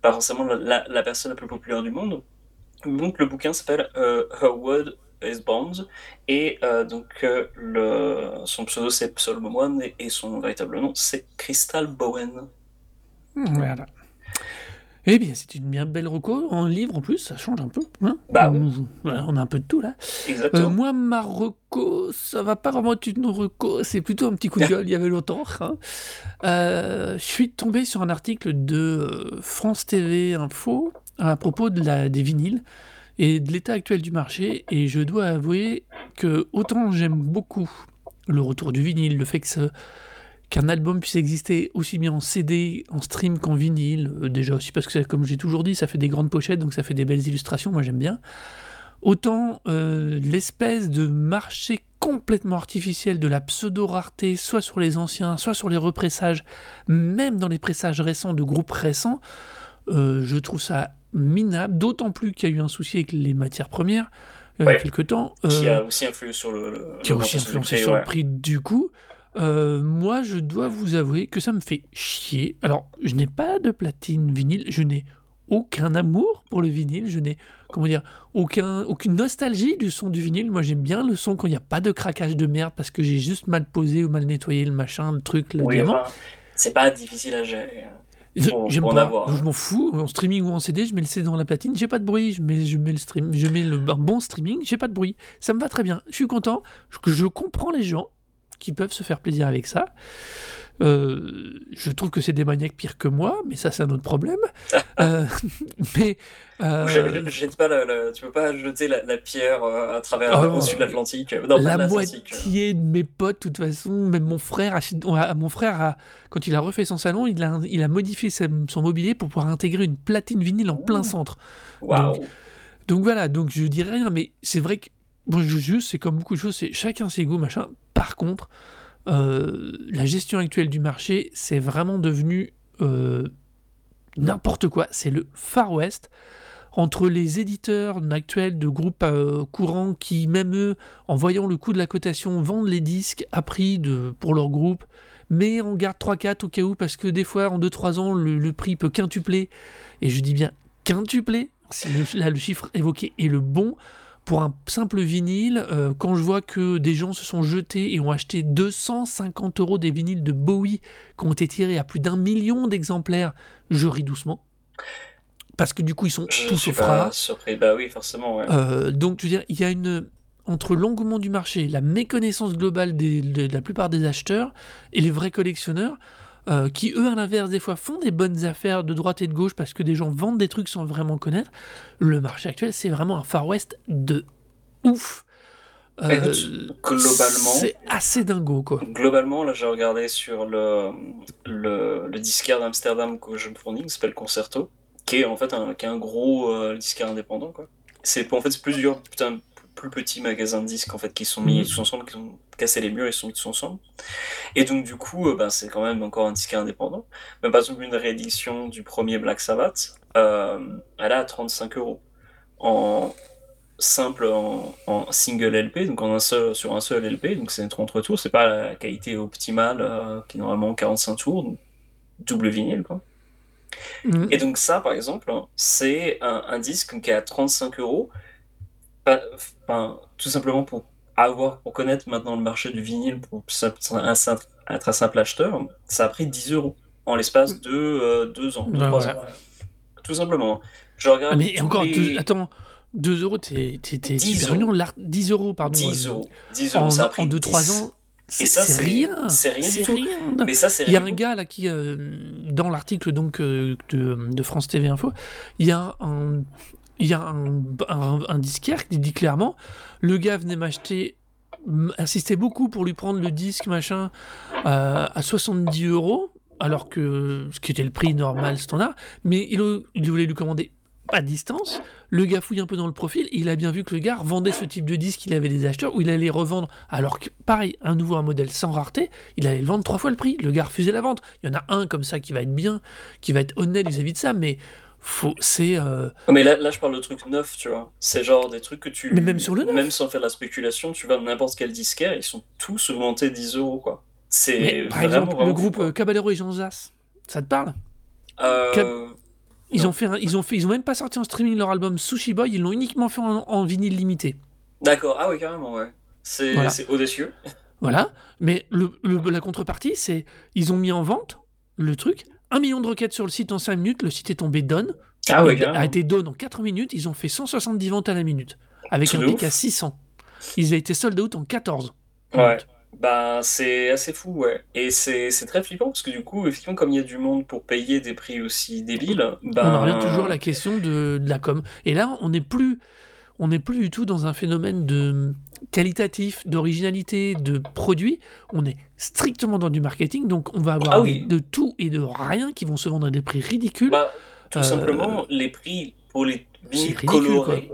pas forcément la, la, personne la plus populaire du monde. Donc le bouquin s'appelle Her Word Bombs, et euh, donc euh, le, son pseudo c'est Psalm One, et, et son véritable nom c'est Crystal Bowen. Voilà. Eh bien, c'est une bien belle reco en livre en plus, ça change un peu. Hein bah oui. On a un peu de tout là. Exactement. Euh, moi, ma reco, ça va pas vraiment être une reco, c'est plutôt un petit coup de gueule, il y avait longtemps. Hein. Euh, je suis tombé sur un article de France TV Info à propos de la, des vinyles et de l'état actuel du marché. Et je dois avouer que autant j'aime beaucoup le retour du vinyle, le fait que ça qu'un album puisse exister aussi bien en CD, en stream qu'en vinyle, euh, déjà aussi parce que, comme j'ai toujours dit, ça fait des grandes pochettes, donc ça fait des belles illustrations, moi j'aime bien. Autant euh, l'espèce de marché complètement artificiel de la pseudo-rareté, soit sur les anciens, soit sur les repressages, même dans les pressages récents de groupes récents, euh, je trouve ça minable, d'autant plus qu'il y a eu un souci avec les matières premières il y a quelque temps. qui a aussi influé sur le, le qui a aussi influencé sur ouais. le prix du coup. Euh, moi, je dois vous avouer que ça me fait chier. Alors, je n'ai pas de platine vinyle, je n'ai aucun amour pour le vinyle, je n'ai, comment dire, aucun, aucune nostalgie du son du vinyle. Moi, j'aime bien le son quand il n'y a pas de craquage de merde parce que j'ai juste mal posé ou mal nettoyé le machin, le truc, le oui, diamant. Enfin, c'est pas difficile à gérer. J'aime pas, avoir. je m'en fous, en streaming ou en CD, je mets le CD dans la platine, j'ai pas de bruit, je mets, je mets le stream, je mets le un bon streaming, j'ai pas de bruit, ça me va très bien, je suis content, je, je comprends les gens, qui peuvent se faire plaisir avec ça. Euh, je trouve que c'est des maniaques pires que moi, mais ça c'est un autre problème. euh, mais euh... je, je, pas la, la, tu peux pas jeter la, la pierre euh, à travers oh, au-dessus de l'Atlantique. La moitié de mes potes, de toute façon, même mon frère, a, mon frère a, quand il a refait son salon, il a, il a modifié son mobilier pour pouvoir intégrer une platine vinyle en plein centre. Wow. Donc, donc voilà, donc je dirais rien, mais c'est vrai que Bon, juste, c'est comme beaucoup de choses, c'est chacun ses goûts, machin. Par contre, euh, la gestion actuelle du marché, c'est vraiment devenu euh, n'importe quoi. C'est le Far West. Entre les éditeurs actuels de groupes euh, courants qui, même eux, en voyant le coût de la cotation, vendent les disques à prix de, pour leur groupe, mais on garde 3-4 au cas où, parce que des fois, en 2-3 ans, le, prix peut quintupler. Et je dis bien quintupler, le, là le chiffre évoqué est le bon pour un simple vinyle, euh, quand je vois que des gens se sont jetés et ont acheté 250 euros des vinyles de Bowie qui ont été tirés à plus d'un million d'exemplaires, je ris doucement. Parce que du coup, ils sont je tous au surpris, bah oui, forcément. Ouais. Euh, donc, je veux dire, il y a une. Entre l'engouement du marché, la méconnaissance globale des, de, de la plupart des acheteurs et les vrais collectionneurs, euh, qui eux, à l'inverse, des fois font des bonnes affaires de droite et de gauche parce que des gens vendent des trucs sans vraiment connaître. Le marché actuel, c'est vraiment un Far West de ouf. Euh, Écoute, globalement- c'est assez dingo, quoi. Globalement, là, j'ai regardé sur le, le, le disquaire d'Amsterdam que je me fournis, qui s'appelle Concerto, qui est en fait un, qui est un gros euh, disquaire indépendant. Quoi. C'est en fait c'est plusieurs putain, plus petits magasins de disques en fait, qui sont mis Mhm. tous ensemble, qui ont cassé les murs et sont mis tous ensemble. Et donc, du coup, euh, ben, c'est quand même encore un disquaire indépendant. Mais par exemple, une réédition du premier Black Sabbath, euh, elle à 35 euros. En simple en, en single LP, donc en un seul, sur un seul LP, donc c'est 33 tours, c'est pas la qualité optimale euh, qui est normalement 45 tours, donc double vinyle quoi. Mhm. Et donc ça par exemple, c'est un, un disque qui est à 35 euros, enfin, tout simplement pour avoir, pour connaître maintenant le marché du vinyle, pour un simple- être un simple acheteur, ça a pris 10 euros en l'espace de euh, deux ans, Ouais, ans. Tout simplement. Je regarde Ah, mais encore, les- deux- attends, 2 euros, t'es t'es- t'es 10 super euros. mignon. l'art- 10 euros, pardon. 10 euh, euros. 10 euros, En, ça a pris en 2-3 10. ans, c'est ça, c'est rien. c'est rien du tout. rien. Mais ça, c'est Il y a un gars là qui, euh, dans l'article donc euh, de, de France TV Info, il y a un, il y a un, disquaire qui dit clairement, le gars venait m'acheter, insistait beaucoup pour lui prendre le disque machin euh, à 70 euros, alors que ce qui était le prix normal standard, mais il, voulait lui commander à distance. Le gars fouille un peu dans le profil, il a bien vu que le gars vendait ce type de disque, il avait des acheteurs, où il allait revendre, alors que pareil, un nouveau un modèle sans rareté, il allait le vendre trois fois le prix. Le gars refusait la vente. Il y en a un comme ça qui va être bien, qui va être honnête vis-à-vis de ça, mais faut, c'est euh, Mais là, là, je parle de trucs neufs, tu vois. C'est genre des trucs que tu. Mais même sur le neuf. Même sans faire de la spéculation, tu vas dans n'importe quel disquaire, ils sont tous augmentés 10 euros, quoi. C'est par exemple le groupe euh, Caballero et Jean Zas. Ça te parle? Euh, Cab- Ils Non. ont fait, un- ils ont fait, ils ont même pas sorti en streaming leur album Sushi Boy. Ils l'ont uniquement fait en, en vinyle limité. D'accord, ah oui, carrément, ouais. C'est Voilà. audacieux. Voilà. Mais le, le- la contrepartie, c'est ils ont mis en vente le truc. Un million de requêtes sur le site en 5 minutes. Le site est tombé down. Ah ouais, a été down en 4 minutes. Ils ont fait 170 ventes à la minute. Avec un pic à 600. Ils ont été sold out en 14. Ouais. Bah, c'est assez fou, ouais. Et c'est c'est très flippant parce que du coup, effectivement, comme il y a du monde pour payer des prix aussi débiles, ben. On en revient toujours à la question de, de la com. Et là, on n'est plus, on n'est plus du tout dans un phénomène de qualitatif, d'originalité, de produit. On est strictement dans du marketing. Donc, on va avoir Ah oui. de tout et de rien qui vont se vendre à des prix ridicules. Bah, tout Euh, simplement, les prix pour les ridicule, colorés,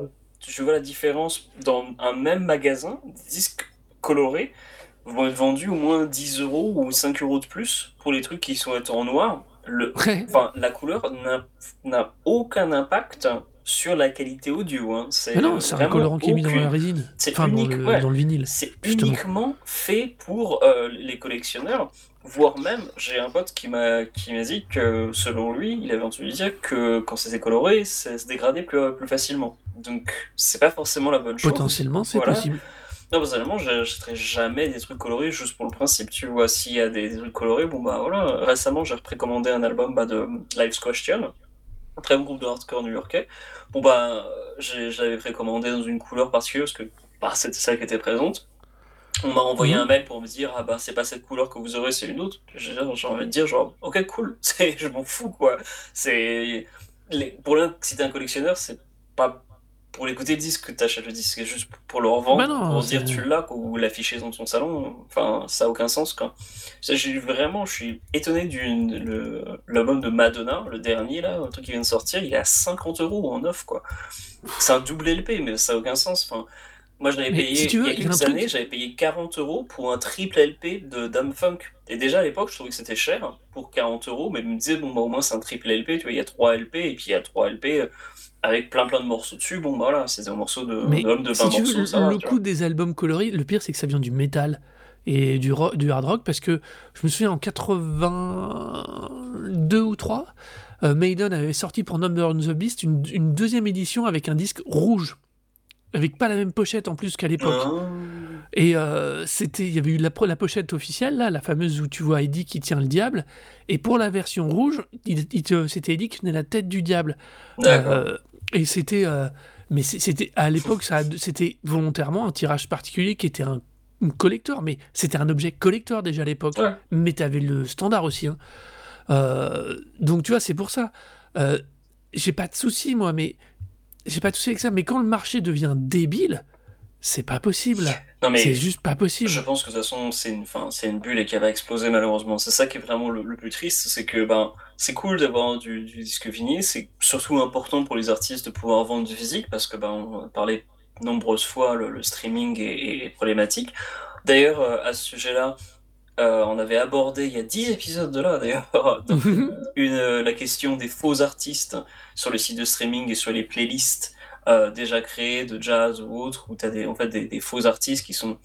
je vois la différence dans un même magasin, des disques colorés vont être vendus au moins 10 euros ou 5 euros de plus pour les trucs qui sont en noir. Le, Ouais. la couleur n'a aucun impact sur la qualité audio. Hein. C'est Mais non, c'est un colorant qui est mis dans la résine. C'est Enfin, dans unique, le, ouais. dans le vinyle. C'est uniquement fait pour euh, les collectionneurs, voire même, j'ai un pote qui m'a qui m'a dit que selon lui, il avait entendu dire que quand c'était coloré, ça se dégradait plus, plus facilement. Donc c'est pas forcément la bonne chose. Potentiellement, c'est Voilà. possible. Non, personnellement, j'achèterai jamais des trucs colorés juste pour le principe, tu vois. S'il y a des, des trucs colorés, bon bah voilà. Récemment, j'ai précommandé un album bah, de Lives Question, un très bon groupe de hardcore new-yorkais. Bon bah, je l'avais précommandé dans une couleur particulière parce que bah, c'était celle qui était présente. On m'a envoyé Mhm. un mail pour me dire, ah bah c'est pas cette couleur que vous aurez, c'est une autre. J'ai envie de dire, genre, ok, cool, je m'en fous quoi. C'est. les- Pour l'un, si t'es un collectionneur, c'est pas pour l'écouter le disque que t'achètes le disque, juste pour le revendre, Bah non, pour c'est- dire tu l'as ou l'afficher dans ton salon. Enfin, ça a aucun sens quoi. Ça, J'ai vraiment, je suis étonné du le- l'album de Madonna, le dernier là, un truc qui vient de sortir, il est à 50 euros en off quoi. C'est un double LP, mais ça a aucun sens. Enfin, moi je l'avais payé si tu veux, il y a il y a un quelques années, j'avais payé 40 euros pour un triple LP de Dame Funk. Et déjà à l'époque, je trouvais que c'était cher pour 40 euros, mais je me disais, bon, bah, au moins c'est un triple LP, tu vois, il y a 3 LP, et puis il y a 3 LP euh, avec plein plein de morceaux dessus. Bon, bah voilà, c'est des morceaux de, Mais de, de 20 si tu morceaux, veux, ça va, le coup des albums colorés, le pire c'est que ça vient du métal et du, hard rock parce que je me souviens en 82 ou 3, euh, Maiden avait sorti pour Number on the Beast une, une deuxième édition avec un disque rouge, avec pas la même pochette en plus qu'à l'époque. Ah. Et euh, c'était, il y avait eu la, pochette officielle, là, la fameuse où tu vois Eddie qui tient le diable. Et pour la version rouge, il, il te- c'était Eddie qui tenait la tête du diable. Euh, et c'était, euh, mais c'était à l'époque, ça, c'était volontairement un tirage particulier qui était un collector, mais c'était un objet collector déjà à l'époque. Ouais. Mais tu avais le standard aussi. hein. Donc tu vois, c'est pour ça. J'ai pas de souci, moi, mais j'ai pas de souci avec ça. Mais quand le marché devient débile, c'est pas possible. Non, mais C'est juste pas possible. Je pense que de toute façon, c'est une, fin, c'est une bulle et qui va exploser malheureusement. C'est ça qui est vraiment le, le plus triste, c'est que ben, c'est cool d'avoir du, du disque vinyle, c'est surtout important pour les artistes de pouvoir vendre du physique parce que ben, on a parlé nombreuses fois, le, le streaming est, est problématique. D'ailleurs, euh, à ce sujet-là, euh, on avait abordé il y a 10 épisodes de là d'ailleurs une, euh, la question des faux artistes sur les sites de streaming et sur les playlists euh, déjà créées de jazz ou autres, où tu as des, en fait, des, des faux artistes qui sont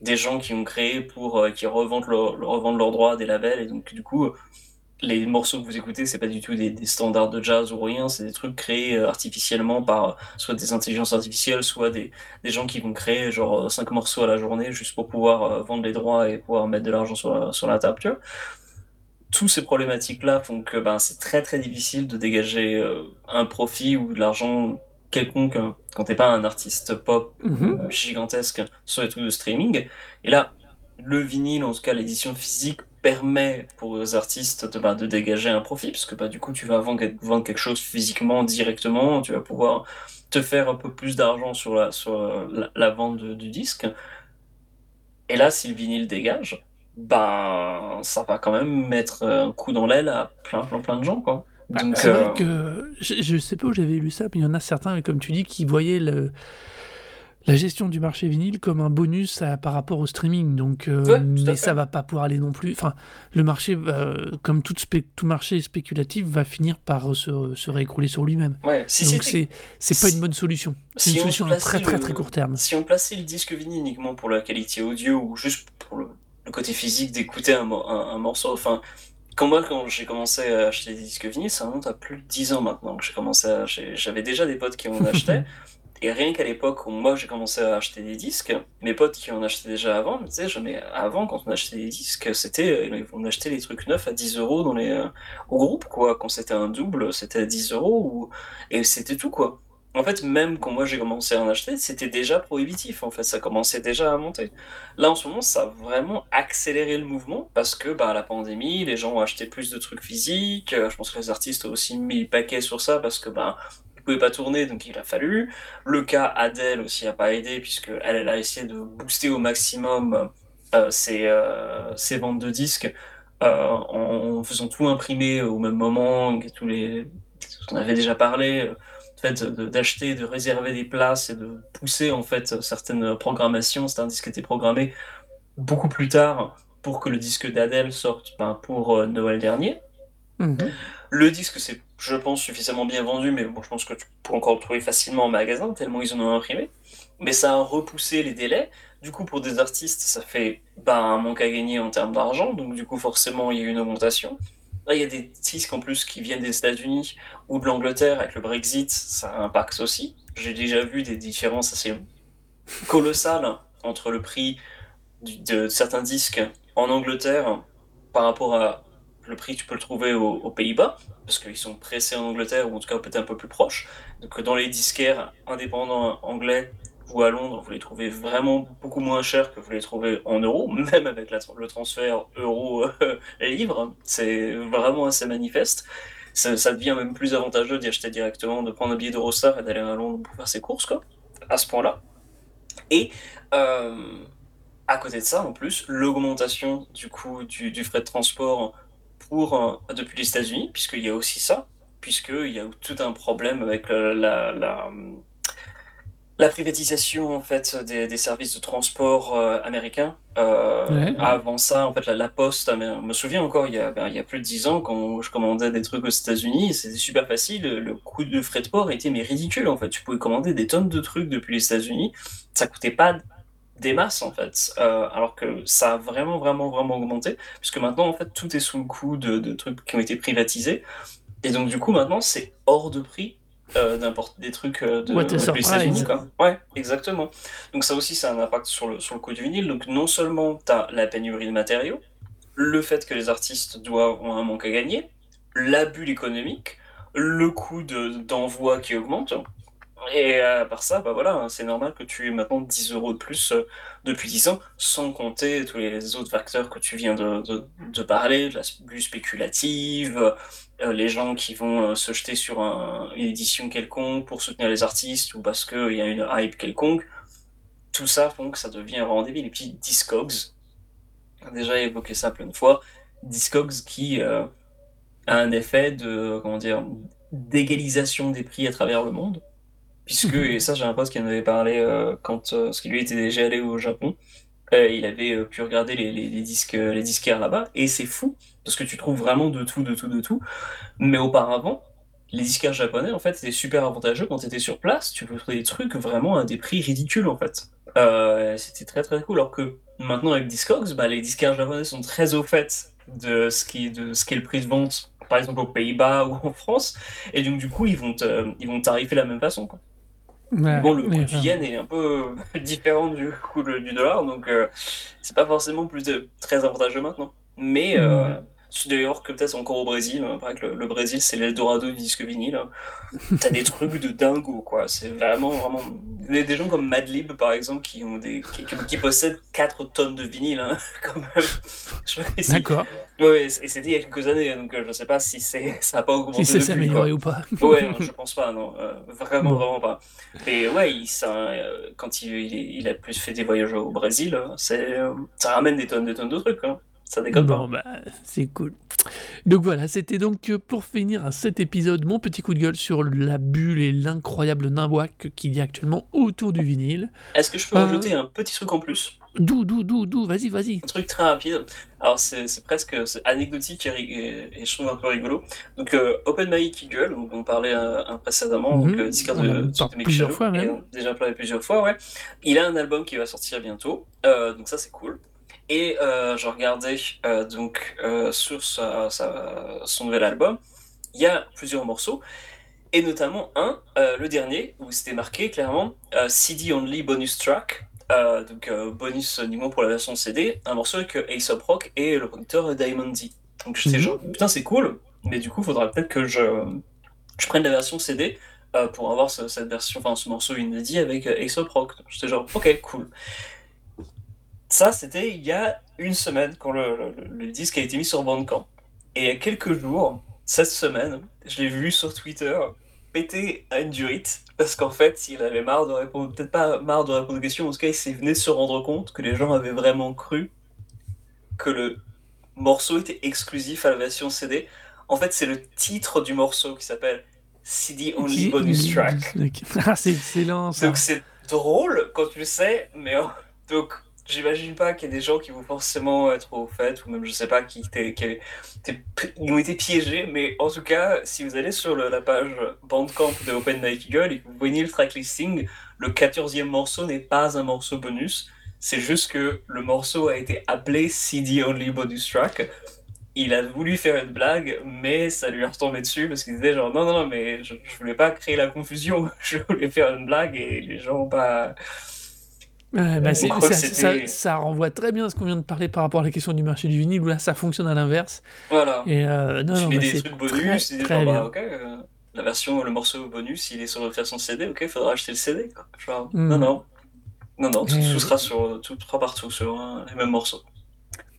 des gens qui ont créé pour euh, qui revendent leur- revendent leurs droits à des labels et donc du coup les morceaux que vous écoutez c'est pas du tout des, des standards de jazz ou rien c'est des trucs créés euh, artificiellement par soit des intelligences artificielles soit des, des gens qui vont créer genre euh, cinq morceaux à la journée juste pour pouvoir euh, vendre les droits et pouvoir mettre de l'argent sur la, sur la table tu vois tous ces problématiques là font que ben, c'est très très difficile de dégager un profit ou de l'argent quelconque hein, quand t'es pas un artiste pop Mhm. gigantesque sur les trucs de streaming. Et là, le vinyle, en tout cas l'édition physique, permet pour les artistes de, bah, de dégager un profit, parce que bah, du coup, tu vas vendre, vendre quelque chose physiquement, directement, tu vas pouvoir te faire un peu plus d'argent sur la, sur la, la vente du disque. Et là, si le vinyle dégage, ben, ça va quand même mettre un coup dans l'aile à plein, plein, plein de gens, quoi. Donc, C'est euh, vrai que je, je sais pas où j'avais lu ça, mais il y en a certains, comme tu dis, qui voyaient le, la gestion du marché vinyle comme un bonus à- par rapport au streaming. Donc, euh, Ouais, mais ça va pas pouvoir aller non plus. Enfin, le marché, comme tout, tout marché spéculatif, va finir par se, se réécrouler sur lui-même. ouais, si Donc c'est c'est pas une bonne solution. C'est si une on solution à très très très court terme. Si on plaçait le disque vinyle uniquement pour la qualité audio ou juste pour le, le côté physique d'écouter un, mo- un, un morceau, enfin, quand moi, quand j'ai commencé à acheter des disques vinyles, ça remonte à plus de 10 ans maintenant que j'ai commencé à. J'avais déjà des potes qui en achetaient. Et rien qu'à l'époque où moi j'ai commencé à acheter des disques, mes potes qui en achetaient déjà avant me disaient jamais avant quand on achetait des disques, c'était euh, on achetait les trucs neufs à 10 euros dans les euh, au groupe quoi. Quand c'était un double, c'était à 10 euros ou... et c'était tout quoi. En fait, même quand moi j'ai commencé à en acheter, c'était déjà prohibitif. En fait, ça commençait déjà à monter. Là, en ce moment, ça a vraiment accéléré le mouvement parce que bah, la pandémie, les gens ont acheté plus de trucs physiques. Euh, Je pense que les artistes ont aussi mis le paquet sur ça parce que bah, ils pouvaient pas tourner, donc il a fallu. Le cas Adele aussi a pas aidé puisque elle, elle a essayé de booster au maximum euh, ses, euh, ses ventes de disques euh, en faisant tout imprimer au même moment, tous les, on avait déjà parlé. euh, fait de- d'acheter, de réserver des places et de pousser en fait certaines programmations. C'est un disque qui était programmé beaucoup plus tard pour que le disque d'Adèle sorte ben, pour Noël dernier. Mhm. Le disque, c'est, je pense, suffisamment bien vendu, mais bon, je pense que tu peux encore le trouver facilement en magasin, tellement ils en ont imprimé. Mais ça a repoussé les délais. Du coup, pour des artistes, ça fait ben, un manque à gagner en termes d'argent. Donc, du coup, forcément, il y a une augmentation. Il y a des disques en plus qui viennent des États-Unis ou de l'Angleterre avec le Brexit, ça impacte aussi. J'ai déjà vu des différences assez colossales entre le prix de certains disques en Angleterre par rapport à le prix tu peux le trouver aux, Pays-Bas, parce qu'ils sont pressés en Angleterre, ou en tout cas peut-être un peu plus proches. Donc dans les disquaires indépendants anglais ou à Londres, vous les trouvez vraiment beaucoup moins cher que vous les trouvez en euros, même avec le transfert euro-livre. C'est vraiment assez manifeste. Ça, devient même plus avantageux d'y acheter directement, de prendre un billet d'Eurostar et d'aller à Londres pour faire ses courses, quoi, à ce point-là. Et euh, à côté de ça, en plus, l'augmentation du coût du frais de transport pour, euh, depuis les États-Unis, puisqu'il y a aussi ça, puisqu'il y a tout un problème avec euh, la, la, la privatisation en fait, des, des services de transport euh, américains. Euh, Ouais. Avant ça, en fait, la, la Poste, je me souviens encore, il y, a, ben, il y a plus de 10 ans, quand je commandais des trucs aux États-Unis, c'était super facile, le coût de frais de port était mais ridicule en fait. Tu pouvais commander des tonnes de trucs depuis les États-Unis, ça coûtait pas des masses en fait, Euh, alors que ça a vraiment vraiment vraiment augmenté, puisque maintenant en fait tout est sous le coup de, de trucs qui ont été privatisés, et donc du coup maintenant c'est hors de prix euh, d'importer des trucs euh, de, les surprise. États-Unis quoi. Ouais, exactement. Donc ça aussi ça a un impact sur le sur le coût du vinyle. Donc non seulement tu as la pénurie de matériaux, le fait que les artistes doivent ont un manque à gagner, la bulle économique, le coût de- d'envoi qui augmente. Et à part ça, bah voilà, hein, c'est normal que tu aies maintenant 10 euros de plus euh, depuis 10 ans, sans compter tous les autres facteurs que tu viens de, de, de parler, la plus spéculative, euh, les gens qui vont euh, se jeter sur un- une édition quelconque pour soutenir les artistes ou parce qu'il y a une hype quelconque. Tout ça font que ça devient vraiment débile. Les petits Discogs, déjà évoqué ça plein de fois, Discogs qui euh, a un effet de, comment dire, d'égalisation des prix à travers le monde. Puisque, et ça j'ai un pote qui en avait parlé euh, quand, euh, parce qu'il lui était déjà allé au Japon, euh, il avait euh, pu regarder les, les, les disques, les disquaires là-bas, et c'est fou, parce que tu trouves vraiment de tout, de tout, de tout. Mais auparavant, les disquaires japonais, en fait, c'était super avantageux quand tu étais sur place, tu peux trouver des trucs vraiment à des prix ridicules, en fait. C'était très très cool, alors que maintenant avec Discogs, bah, les disquaires japonais sont très au fait de ce qui, de ce qui est le prix de vente, par exemple aux Pays-Bas ou en France, et donc du coup ils vont te, ils vont tarifer de la même façon. Quoi. Ouais, Bon, le coût du yen est un peu différent du coût du dollar, donc euh, c'est pas forcément plus de- très avantageux maintenant. Mais euh, C'est d'ailleurs que peut-être encore au Brésil, hein, que le, le Brésil c'est l'Eldorado du disque vinyle. hein. T'as des trucs de dingo, quoi. C'est vraiment, vraiment. Des, des gens comme Madlib, par exemple, qui ont des, qui, possèdent 4 tonnes de vinyle, hein, quand même. C'est- D'accord. Ouais, et c'était il y a quelques années, donc euh, je sais pas si c'est, ça a pas augmenté Si ça depuis, s'est quoi. amélioré ou pas. Ouais, non, je pense pas, non. Euh, vraiment, Bon. vraiment pas. Mais ouais, il, ça, euh, quand il, il, il a plus fait des voyages au Brésil, c'est, ça ramène des tonnes, des tonnes de trucs. Hein. Ça déconne Bon, pas. bah, c'est cool. Donc voilà, c'était donc euh, pour finir cet épisode mon petit coup de gueule sur la bulle et l'incroyable nimboac qu'il y a actuellement autour du vinyle. Est-ce que je peux Euh. rajouter un petit truc en plus? D'où, d'où, d'où, d'où, vas-y, vas-y. Un truc très rapide. Alors, c'est c'est presque c'est anecdotique et, ri- et- et je trouve un peu rigolo. Donc, euh, Open Mic Eagle, donc on parlait euh, précédemment, donc Mhm. euh, de, de plusieurs fois, même. et déjà parlé plusieurs fois, ouais. Il a un album qui va sortir bientôt, donc ça c'est cool. Et euh, je regardais euh, donc euh, sur sa, sa- son nouvel album, il y a plusieurs morceaux, et notamment un, le dernier, où c'était marqué clairement CD Only Bonus Track, euh, donc euh, bonus uniquement pour la version CD, un morceau avec Aesop Rock et le producteur Diamond D. Donc j'étais Mhm. genre, putain c'est cool, mais du coup il faudra peut-être que je, je prenne la version CD euh, pour avoir ce, cette version, enfin ce morceau inédit avec euh, Aesop Rock. J'étais genre, ok, cool. Ça, c'était il y a une semaine quand le, le- le disque a été mis sur Bandcamp. Et il y a quelques jours, cette semaine, je l'ai vu sur Twitter péter à une durite parce qu'en fait, il avait marre de répondre, peut-être pas marre de répondre aux questions, en tout cas, il s'est venu se rendre compte que les gens avaient vraiment cru que le morceau était exclusif à la version CD. En fait, c'est le titre du morceau qui s'appelle CD Only Bonus Track. Ah, c'est excellent ça. Donc c'est drôle quand tu le sais, mais donc j'imagine pas qu'il y ait des gens qui vont forcément être au fait, ou même je sais pas qui, qui, ont été piégés, mais en tout cas, si vous allez sur la page Bandcamp de Open Night Eagle et que vous voyez le track listing, le 14e morceau n'est pas un morceau bonus, c'est juste que le morceau a été appelé CD Only Bonus Track. Il a voulu faire une blague, mais ça lui est retombé dessus parce qu'il disait genre non, non, non, mais je, je voulais pas créer la confusion, je voulais faire une blague et les gens ont pas. Croit que ça, c'était- ça- ça renvoie très bien à ce qu'on vient de parler par rapport à la question du marché du vinyle, où là ça fonctionne à l'inverse. Voilà. Et euh, non, tu non, mets bah, des trucs très, bonus, très genre, bah, bien. ok, euh, la version, le morceau bonus, il est sur la version CD, ok, faudra acheter le CD. Quoi. Genre, Mm. Non, non. Non, non, tout, Euh, tout sera sur, tout sera partout sur hein, les mêmes morceaux.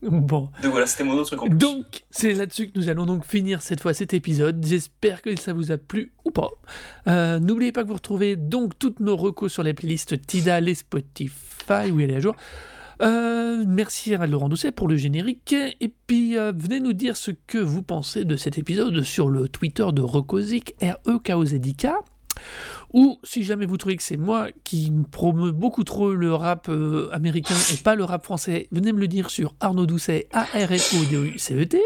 Bon. Donc voilà, c'était mon autre. Donc, c'est là-dessus que nous allons donc finir cette fois cet épisode. J'espère que ça vous a plu ou pas. Euh, N'oubliez pas que vous retrouvez donc toutes nos recos sur les playlists Tidal et Spotify, où elle est à jour. Euh, merci à Laurent Doucet pour le générique. Et puis, euh, venez nous dire ce que vous pensez de cet épisode sur le Twitter de Recozic, R-E-K-O-Z-I-K. Ou si jamais vous trouvez que c'est moi qui promeut beaucoup trop le rap euh, américain et pas le rap français, venez me le dire sur Arnaud Doucet, A-R-N-O-D-O-U-C-E-T.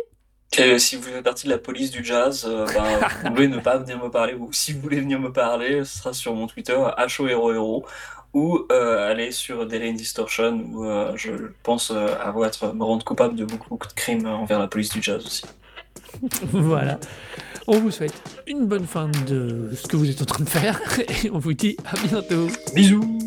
Et si vous faites partie de la police du jazz, euh, ben, vous pouvez ne pas venir me parler, ou si vous voulez venir me parler, ce sera sur mon Twitter, HOROHERO, ou euh, aller sur Delay Distortion, où euh, je pense euh, avoir être me rendre coupable de beaucoup, beaucoup de crimes envers la police du jazz aussi. Voilà. On vous souhaite une bonne fin de ce que vous êtes en train de faire et on vous dit à bientôt. Bisous